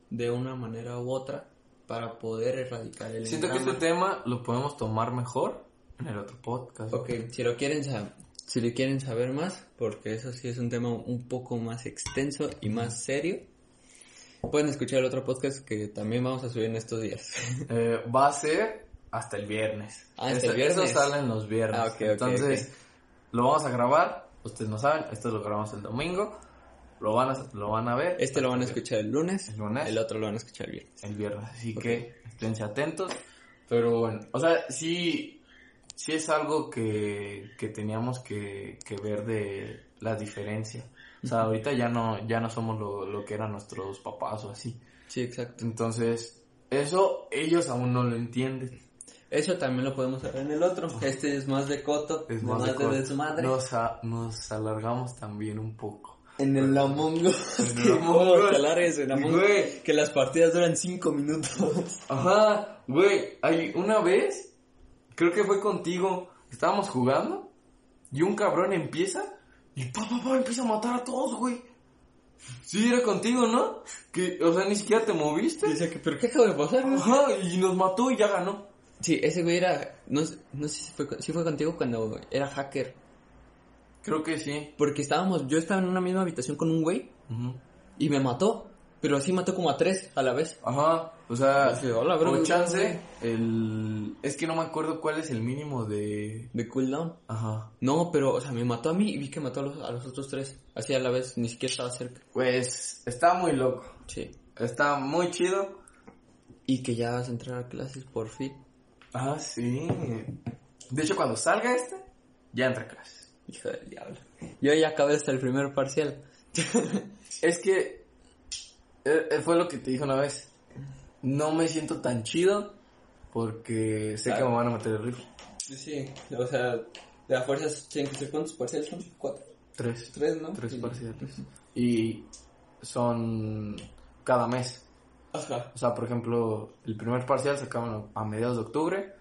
de una manera u otra para poder erradicar el Siento que engrama. este tema lo podemos tomar mejor en el otro podcast. Ok, si lo quieren saber, si le quieren saber más, porque eso sí es un tema un poco más extenso y más serio, pueden escuchar el otro podcast que también vamos a subir en estos días. Eh, va a ser hasta el viernes. Ah, hasta el viernes. Eso salen los viernes. Ah, ok, ok, Entonces, ok. lo vamos a grabar. Ustedes no saben, esto lo grabamos el domingo. Lo van a, lo van a ver. Este lo van a escuchar el lunes, El lunes. el otro lo van a escuchar el viernes. el viernes. Así Ok. que esténse atentos. Pero bueno, o sea, sí, sí es algo que, que teníamos que, que ver de la diferencia. O sea, ahorita ya no, ya no somos lo, lo que eran nuestros papás o así. Sí, exacto. Entonces, eso ellos aún no lo entienden. Eso también lo podemos ver en el otro. Este es más de coto, Es más de de, corto. desmadre. Nos, a- nos alargamos también un poco. En el Among Us. En el que Among Us. Que las partidas duran 5 minutos. Ajá, güey, hay una vez, creo que fue contigo, estábamos jugando y un cabrón empieza y pa, pa, pa, empieza a matar a todos, güey. Sí, era contigo, ¿no? Que, o sea, ni siquiera te moviste. Dice que, ¿pero qué acaba de pasar? güey? Ajá, y nos mató y ya ganó. Sí, ese güey era. No, sé- no sé si fue, si fue contigo cuando era hacker. Creo que sí. Porque estábamos. Yo estaba en una misma habitación con un güey Ujú. y me mató. Pero así mató como a tres a la vez. Ajá, o sea, Sí, hola, bro, o chance, el... Es que no me acuerdo cuál es el mínimo de... De cooldown. Ajá. No, pero, o sea, me mató a mí y vi que mató a los, a los otros tres. Así a la vez, ni siquiera estaba cerca. Pues, está muy loco. Sí. Está muy chido. Y que ya vas a entrar a clases por fin. Ah, sí. De hecho, cuando salga este, ya entra a clases. Hijo del diablo. Yo ya acabé hasta el primer parcial. Es que eh, eh, fue lo que te dije una vez. No me siento tan chido porque sé que Claro. me van a meter el rifle. Sí, sí. O sea, de las fuerzas tienen que ser cuántos parciales son? Cuatro. Tres. Tres, ¿no? Tres Sí. parciales. Y son cada mes. Ajá. O sea, por ejemplo, el primer parcial se acaba a mediados de octubre,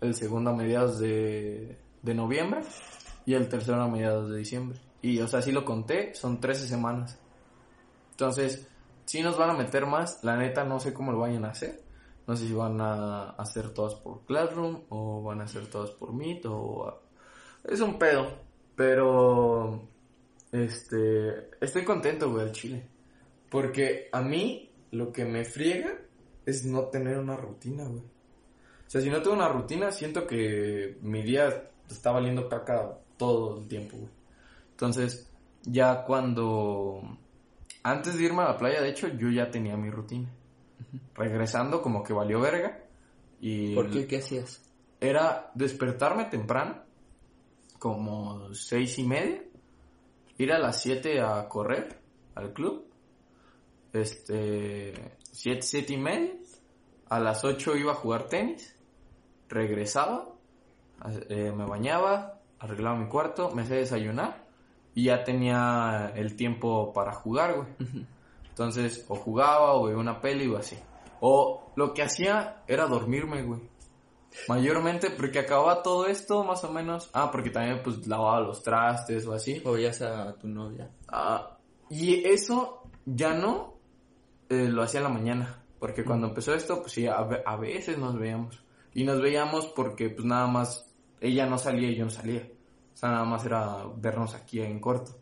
el segundo a mediados de, de noviembre y el tercero a mediados de diciembre. Y, o sea, si lo conté, son 13 semanas. Entonces, si nos van a meter más, la neta no sé cómo lo vayan a hacer. No sé si van a hacer todas por Classroom o van a hacer todas por Meet o... Es un pedo, pero... Este... Estoy contento, güey, al chile. Porque a mí lo que me friega es no tener una rutina, güey. O sea, si no tengo una rutina, siento que mi día está valiendo caca todo el tiempo, güey. Entonces, ya cuando... Antes de irme a la playa, de hecho, yo ya tenía mi rutina. Regresando, como que valió verga. Y ¿Por qué? ¿Qué hacías? era despertarme temprano, como seis y media, ir a las siete a correr al club, este, siete, siete y media, a las ocho iba a jugar tenis, regresaba, eh, me bañaba, arreglaba mi cuarto, me hacía desayunar y ya tenía el tiempo para jugar, güey. Entonces, o jugaba o veía una peli o así. O lo que hacía era dormirme, güey. Mayormente porque acababa todo esto más o menos. Ah, porque también pues lavaba los trastes o así. O veías a tu novia. Ah, y eso ya no eh, lo hacía en la mañana. Porque cuando empezó esto, pues sí, a, a veces nos veíamos. Y nos veíamos porque pues nada más ella no salía y yo no salía. O sea, nada más era vernos aquí en corto.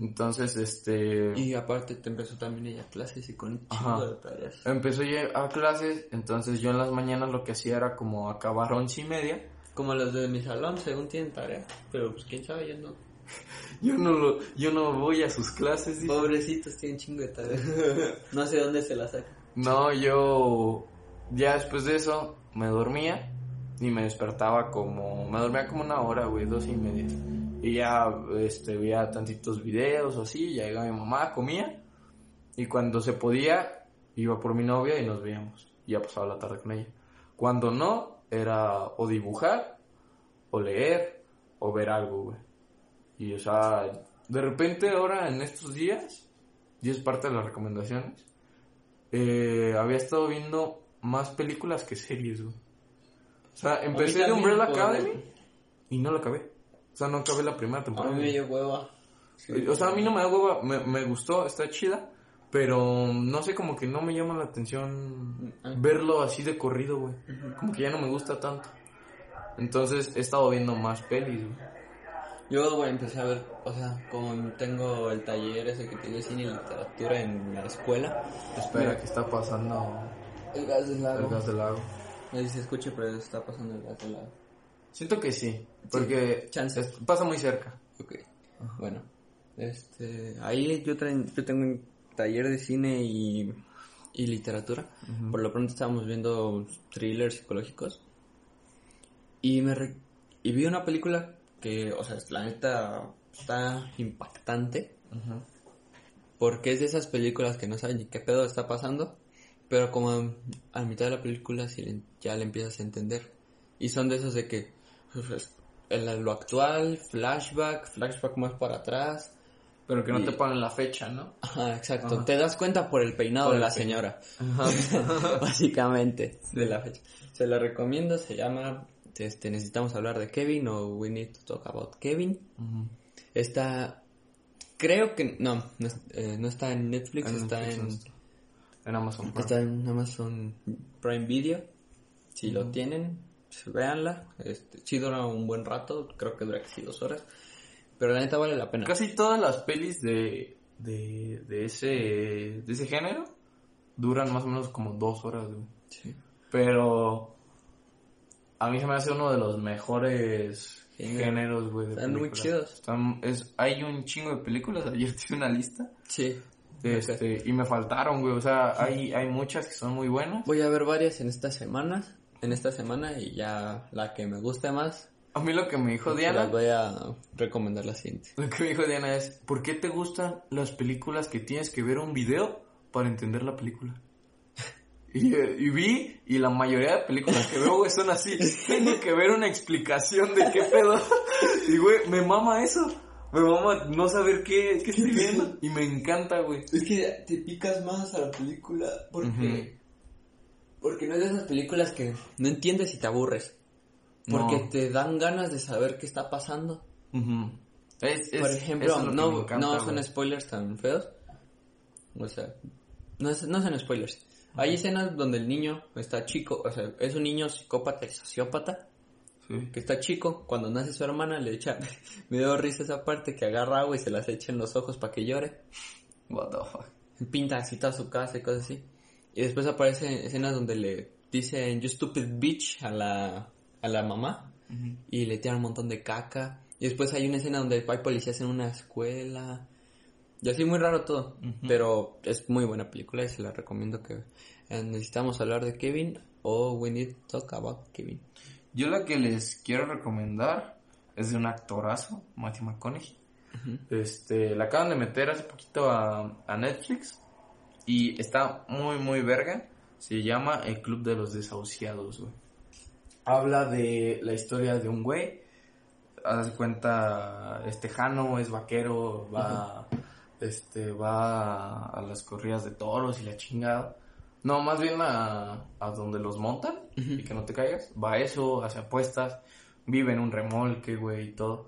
Entonces, este... Y aparte te empezó también ella a clases y con un chingo de tareas. Empezó a clases, entonces yo en las mañanas lo que hacía era como acabar once y media. Como los de mi salón, según tienen tareas. Pero pues quién sabe, yo no. Yo no lo, yo no voy a sus clases. Pobrecitos tienen chingo de tareas. no sé dónde se las sacan. No, yo ya después de eso me dormía y me despertaba como, me dormía como una hora, güey, dos y media. Y ya, este, veía tantitos videos o así, ya llegaba mi mamá, comía. Y cuando se podía, iba por mi novia y nos veíamos. Ya pasaba la tarde con ella. Cuando no, era o dibujar, o leer, o ver algo, güey. Y, o sea, de repente ahora en estos días, y es parte de las recomendaciones, eh, había estado viendo más películas que series, güey. O sea, empecé de Umbrella Academy y no la acabé. O sea, no acabé la primera A temporada. mí me dio hueva. O sea, a mí no me da hueva, me, me gustó, está chida, pero no sé, como que no me llama la atención Ah. verlo así de corrido, güey. Como que ya no me gusta tanto. Entonces he estado viendo más pelis, güey. Yo güey, empecé a ver, o sea, como tengo el taller ese que tiene cine y literatura en la escuela. Espera, que está pasando El gas del lago. el gas del lago. No sé si se escucha, pero está pasando el gas del lago. Siento que sí, porque es- pasa muy cerca. Ok. Bueno, este, ahí yo, traen- yo tengo un taller de cine y, y literatura. Por lo pronto estábamos viendo thrillers psicológicos. Y me re- y vi una película que, o sea, la neta está impactante. Porque es de esas películas que no saben ni qué pedo está pasando. Pero como a mitad de la película sí, ya le empiezas a entender. Y son de esos de que pues, lo actual, flashback, flashback más para atrás. Pero que no Y- te ponen la fecha, ¿no? Ajá, exacto. Ajá. Te das cuenta por el peinado Por de la pe- señora. Básicamente, de la fecha. Se la recomiendo, se llama este, Necesitamos hablar de Kevin o We Need to Talk About Kevin. Está, creo que, no, no, eh, no está en Netflix, En está Netflix, en. En Amazon Prime. está en Amazon Prime Video. Si lo tienen, pues, véanla. Este, sí dura un buen rato, creo que dura casi dos horas. Pero la neta vale la pena. Casi todas las pelis de, de, de, ese, de ese género duran más o menos como dos horas, güey. Sí. Pero a mí se me hace uno de los mejores Género. géneros, güey. de Están muy películas. chidos. Están- es, hay un chingo de películas, ayer tuve una lista. Sí. Este, y me faltaron, güey. O sea, hay, hay muchas que son muy buenas. Voy a ver varias en esta semana, en esta semana y ya la que me guste más, A mí lo que me dijo Diana, voy a recomendar la siguiente. lo que me dijo Diana es, ¿por qué te gustan las películas que tienes que ver un video para entender la película? Y, y vi, y la mayoría de películas que veo, güey, son así. Tengo que ver una explicación de qué pedo. Y, güey, me mama eso. Me mama no saber qué, qué estoy viendo. Y me encanta, güey. Es que te picas más a la película porque porque no es de esas películas que no entiendes y te aburres. Porque No. te dan ganas de saber qué está pasando. Es- es- Por ejemplo, es no, encanta, no son güey. spoilers tan feos. O sea, no, es- no son spoilers. Hay escenas donde el niño está chico, o sea, es un niño psicópata y sociópata, Sí. que está chico, cuando nace su hermana le echa, me dio risa esa parte que agarra agua y se las echa en los ojos para que llore, What the fuck. pinta así toda su casa y cosas así. Y después aparecen escenas donde le dicen you stupid bitch a la, a la mamá y le tiran un montón de caca. Y después hay una escena donde hay policías en una escuela. Y así muy raro todo. Pero es muy buena película y se la recomiendo que eh, necesitamos hablar de Kevin o We Need to Talk About Kevin. Yo la que les quiero recomendar es de un actorazo, Matthew McConaughey. Este, la acaban de meter hace poquito a, a Netflix y está muy, muy verga. Se llama El Club de los Desahuciados, güey. Habla de la historia de un güey. Haz cuenta, este Jano es vaquero, va, este, va a las corridas de toros y la chingada. No, más bien a, a donde los montan y que no te caigas. Va a eso, hace apuestas, vive en un remolque, güey, y todo.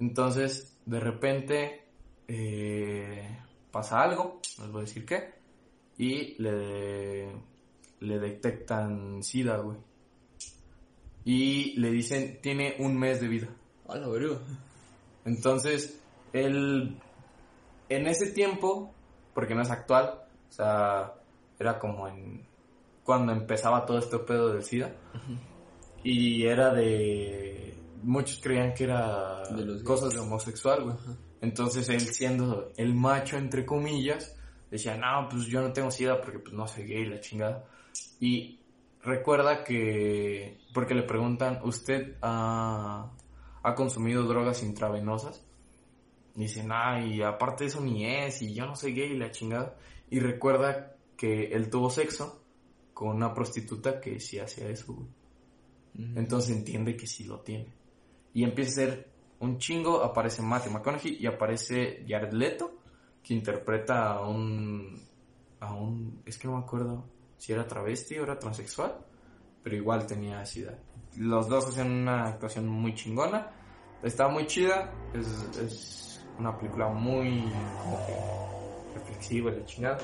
Entonces, de repente, eh, pasa algo, no les voy a decir qué, y le, le detectan SIDA, güey. Y le dicen, tiene un mes de vida. Hola, bro. Entonces, él, en ese tiempo, porque no es actual, o sea, era como en, cuando empezaba todo este pedo del SIDA, y era de, muchos creían que era De los cosas de homosexual, güey. Entonces, él siendo el macho, entre comillas, decía, no, pues yo no tengo SIDA porque pues no soy gay, la chingada. Y recuerda que, porque le preguntan, ¿usted ha, ha consumido drogas intravenosas? Y dice, nah, y aparte eso ni es, y yo no soy gay, la chingada. Y recuerda que él tuvo sexo con una prostituta que sí hacía eso, güey. Entonces entiende que sí lo tiene. Y empieza a ser un chingo, aparece Matthew McConaughey y aparece Jared Leto, que interpreta a un... a un... es que no me acuerdo si era travesti o era transexual, pero igual tenía SIDA. Los dos hacen una actuación muy chingona, está muy chida, es, es una película muy como que reflexiva y la chingada,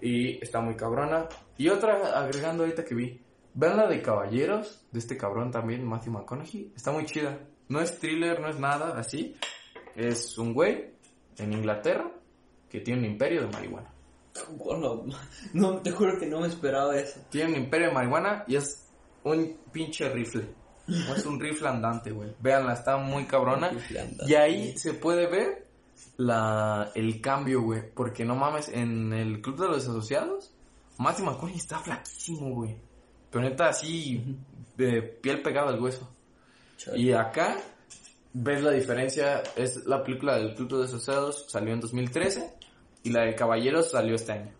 y está muy cabrona. Y otra agregando ahorita que vi, vean la de Caballeros, de este cabrón también, Matthew McConaughey, está muy chida. No es thriller, no es nada así, es un güey en Inglaterra que tiene un imperio de marihuana. Bueno, no, te juro que no me esperaba eso. Tiene un imperio de marihuana y es un pinche rifle. Es un rifle andante, güey. Véanla, está muy cabrona. Y ahí se puede ver la, el cambio, güey. Porque no mames, en el Club de los Asociados, Matthew McConaughey está flaquísimo, güey. Pero neta, así, de piel pegada al hueso. Chale. Y acá ves la diferencia, es la película del Club de Asociados, salió en 2013 y la de Caballeros salió este año.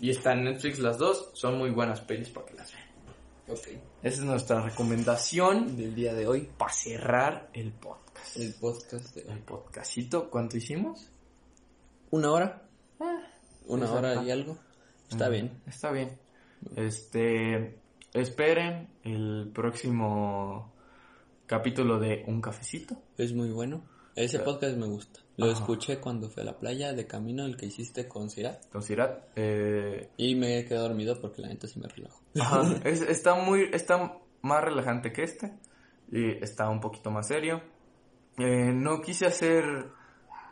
Y está en Netflix las dos, son muy buenas pelis para que las vean. Ok. Esa es nuestra recomendación Del día de hoy, para cerrar el podcast. El podcast de El podcastito, ¿cuánto hicimos? una hora. Una exacto. hora y algo. Está Mm, bien. Está bien. Este, esperen el próximo capítulo de Un Cafecito. Es muy bueno. Ese podcast me gusta. Lo Ajá. escuché cuando fui a la playa de camino, el que hiciste con Cirat. Con Cirat. Eh, Y me quedé dormido porque la neta sí me relajo. Ajá, es- está muy, está más relajante que este. Y está un poquito más serio. Eh, no quise hacer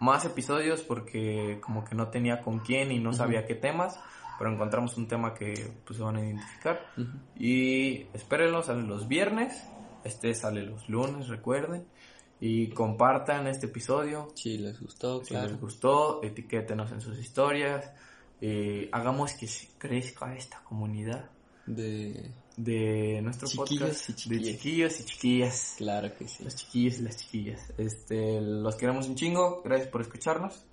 más episodios porque como que no tenía con quién y no sabía qué temas. Pero encontramos un tema que pues se van a identificar. Y espérenlo, sale los viernes. Este sale los lunes, recuerden. Y compartan este episodio. Si les gustó, Si claro. les gustó, etiquétenos en sus historias. Eh, hagamos que crezca esta comunidad De... de nuestro Chiquillos podcast y chiquillas. de chiquillos y chiquillas. Claro que sí. Los chiquillos y las chiquillas. Este, los queremos un chingo. Gracias por escucharnos.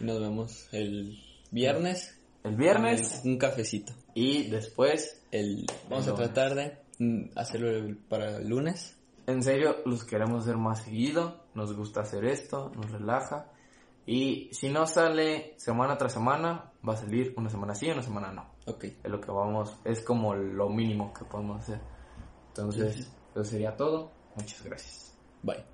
Y Nos vemos el viernes. El viernes Un cafecito. y después, El... Vamos El a tratar de mm, hacerlo para el lunes. en serio, los queremos hacer más seguido. Nos gusta hacer esto, nos relaja. Y si no sale semana tras semana, va a salir una semana sí, una semana no. Ok. Es lo que vamos, es como lo mínimo que podemos hacer. Entonces, eso sería todo. Muchas gracias. Bye.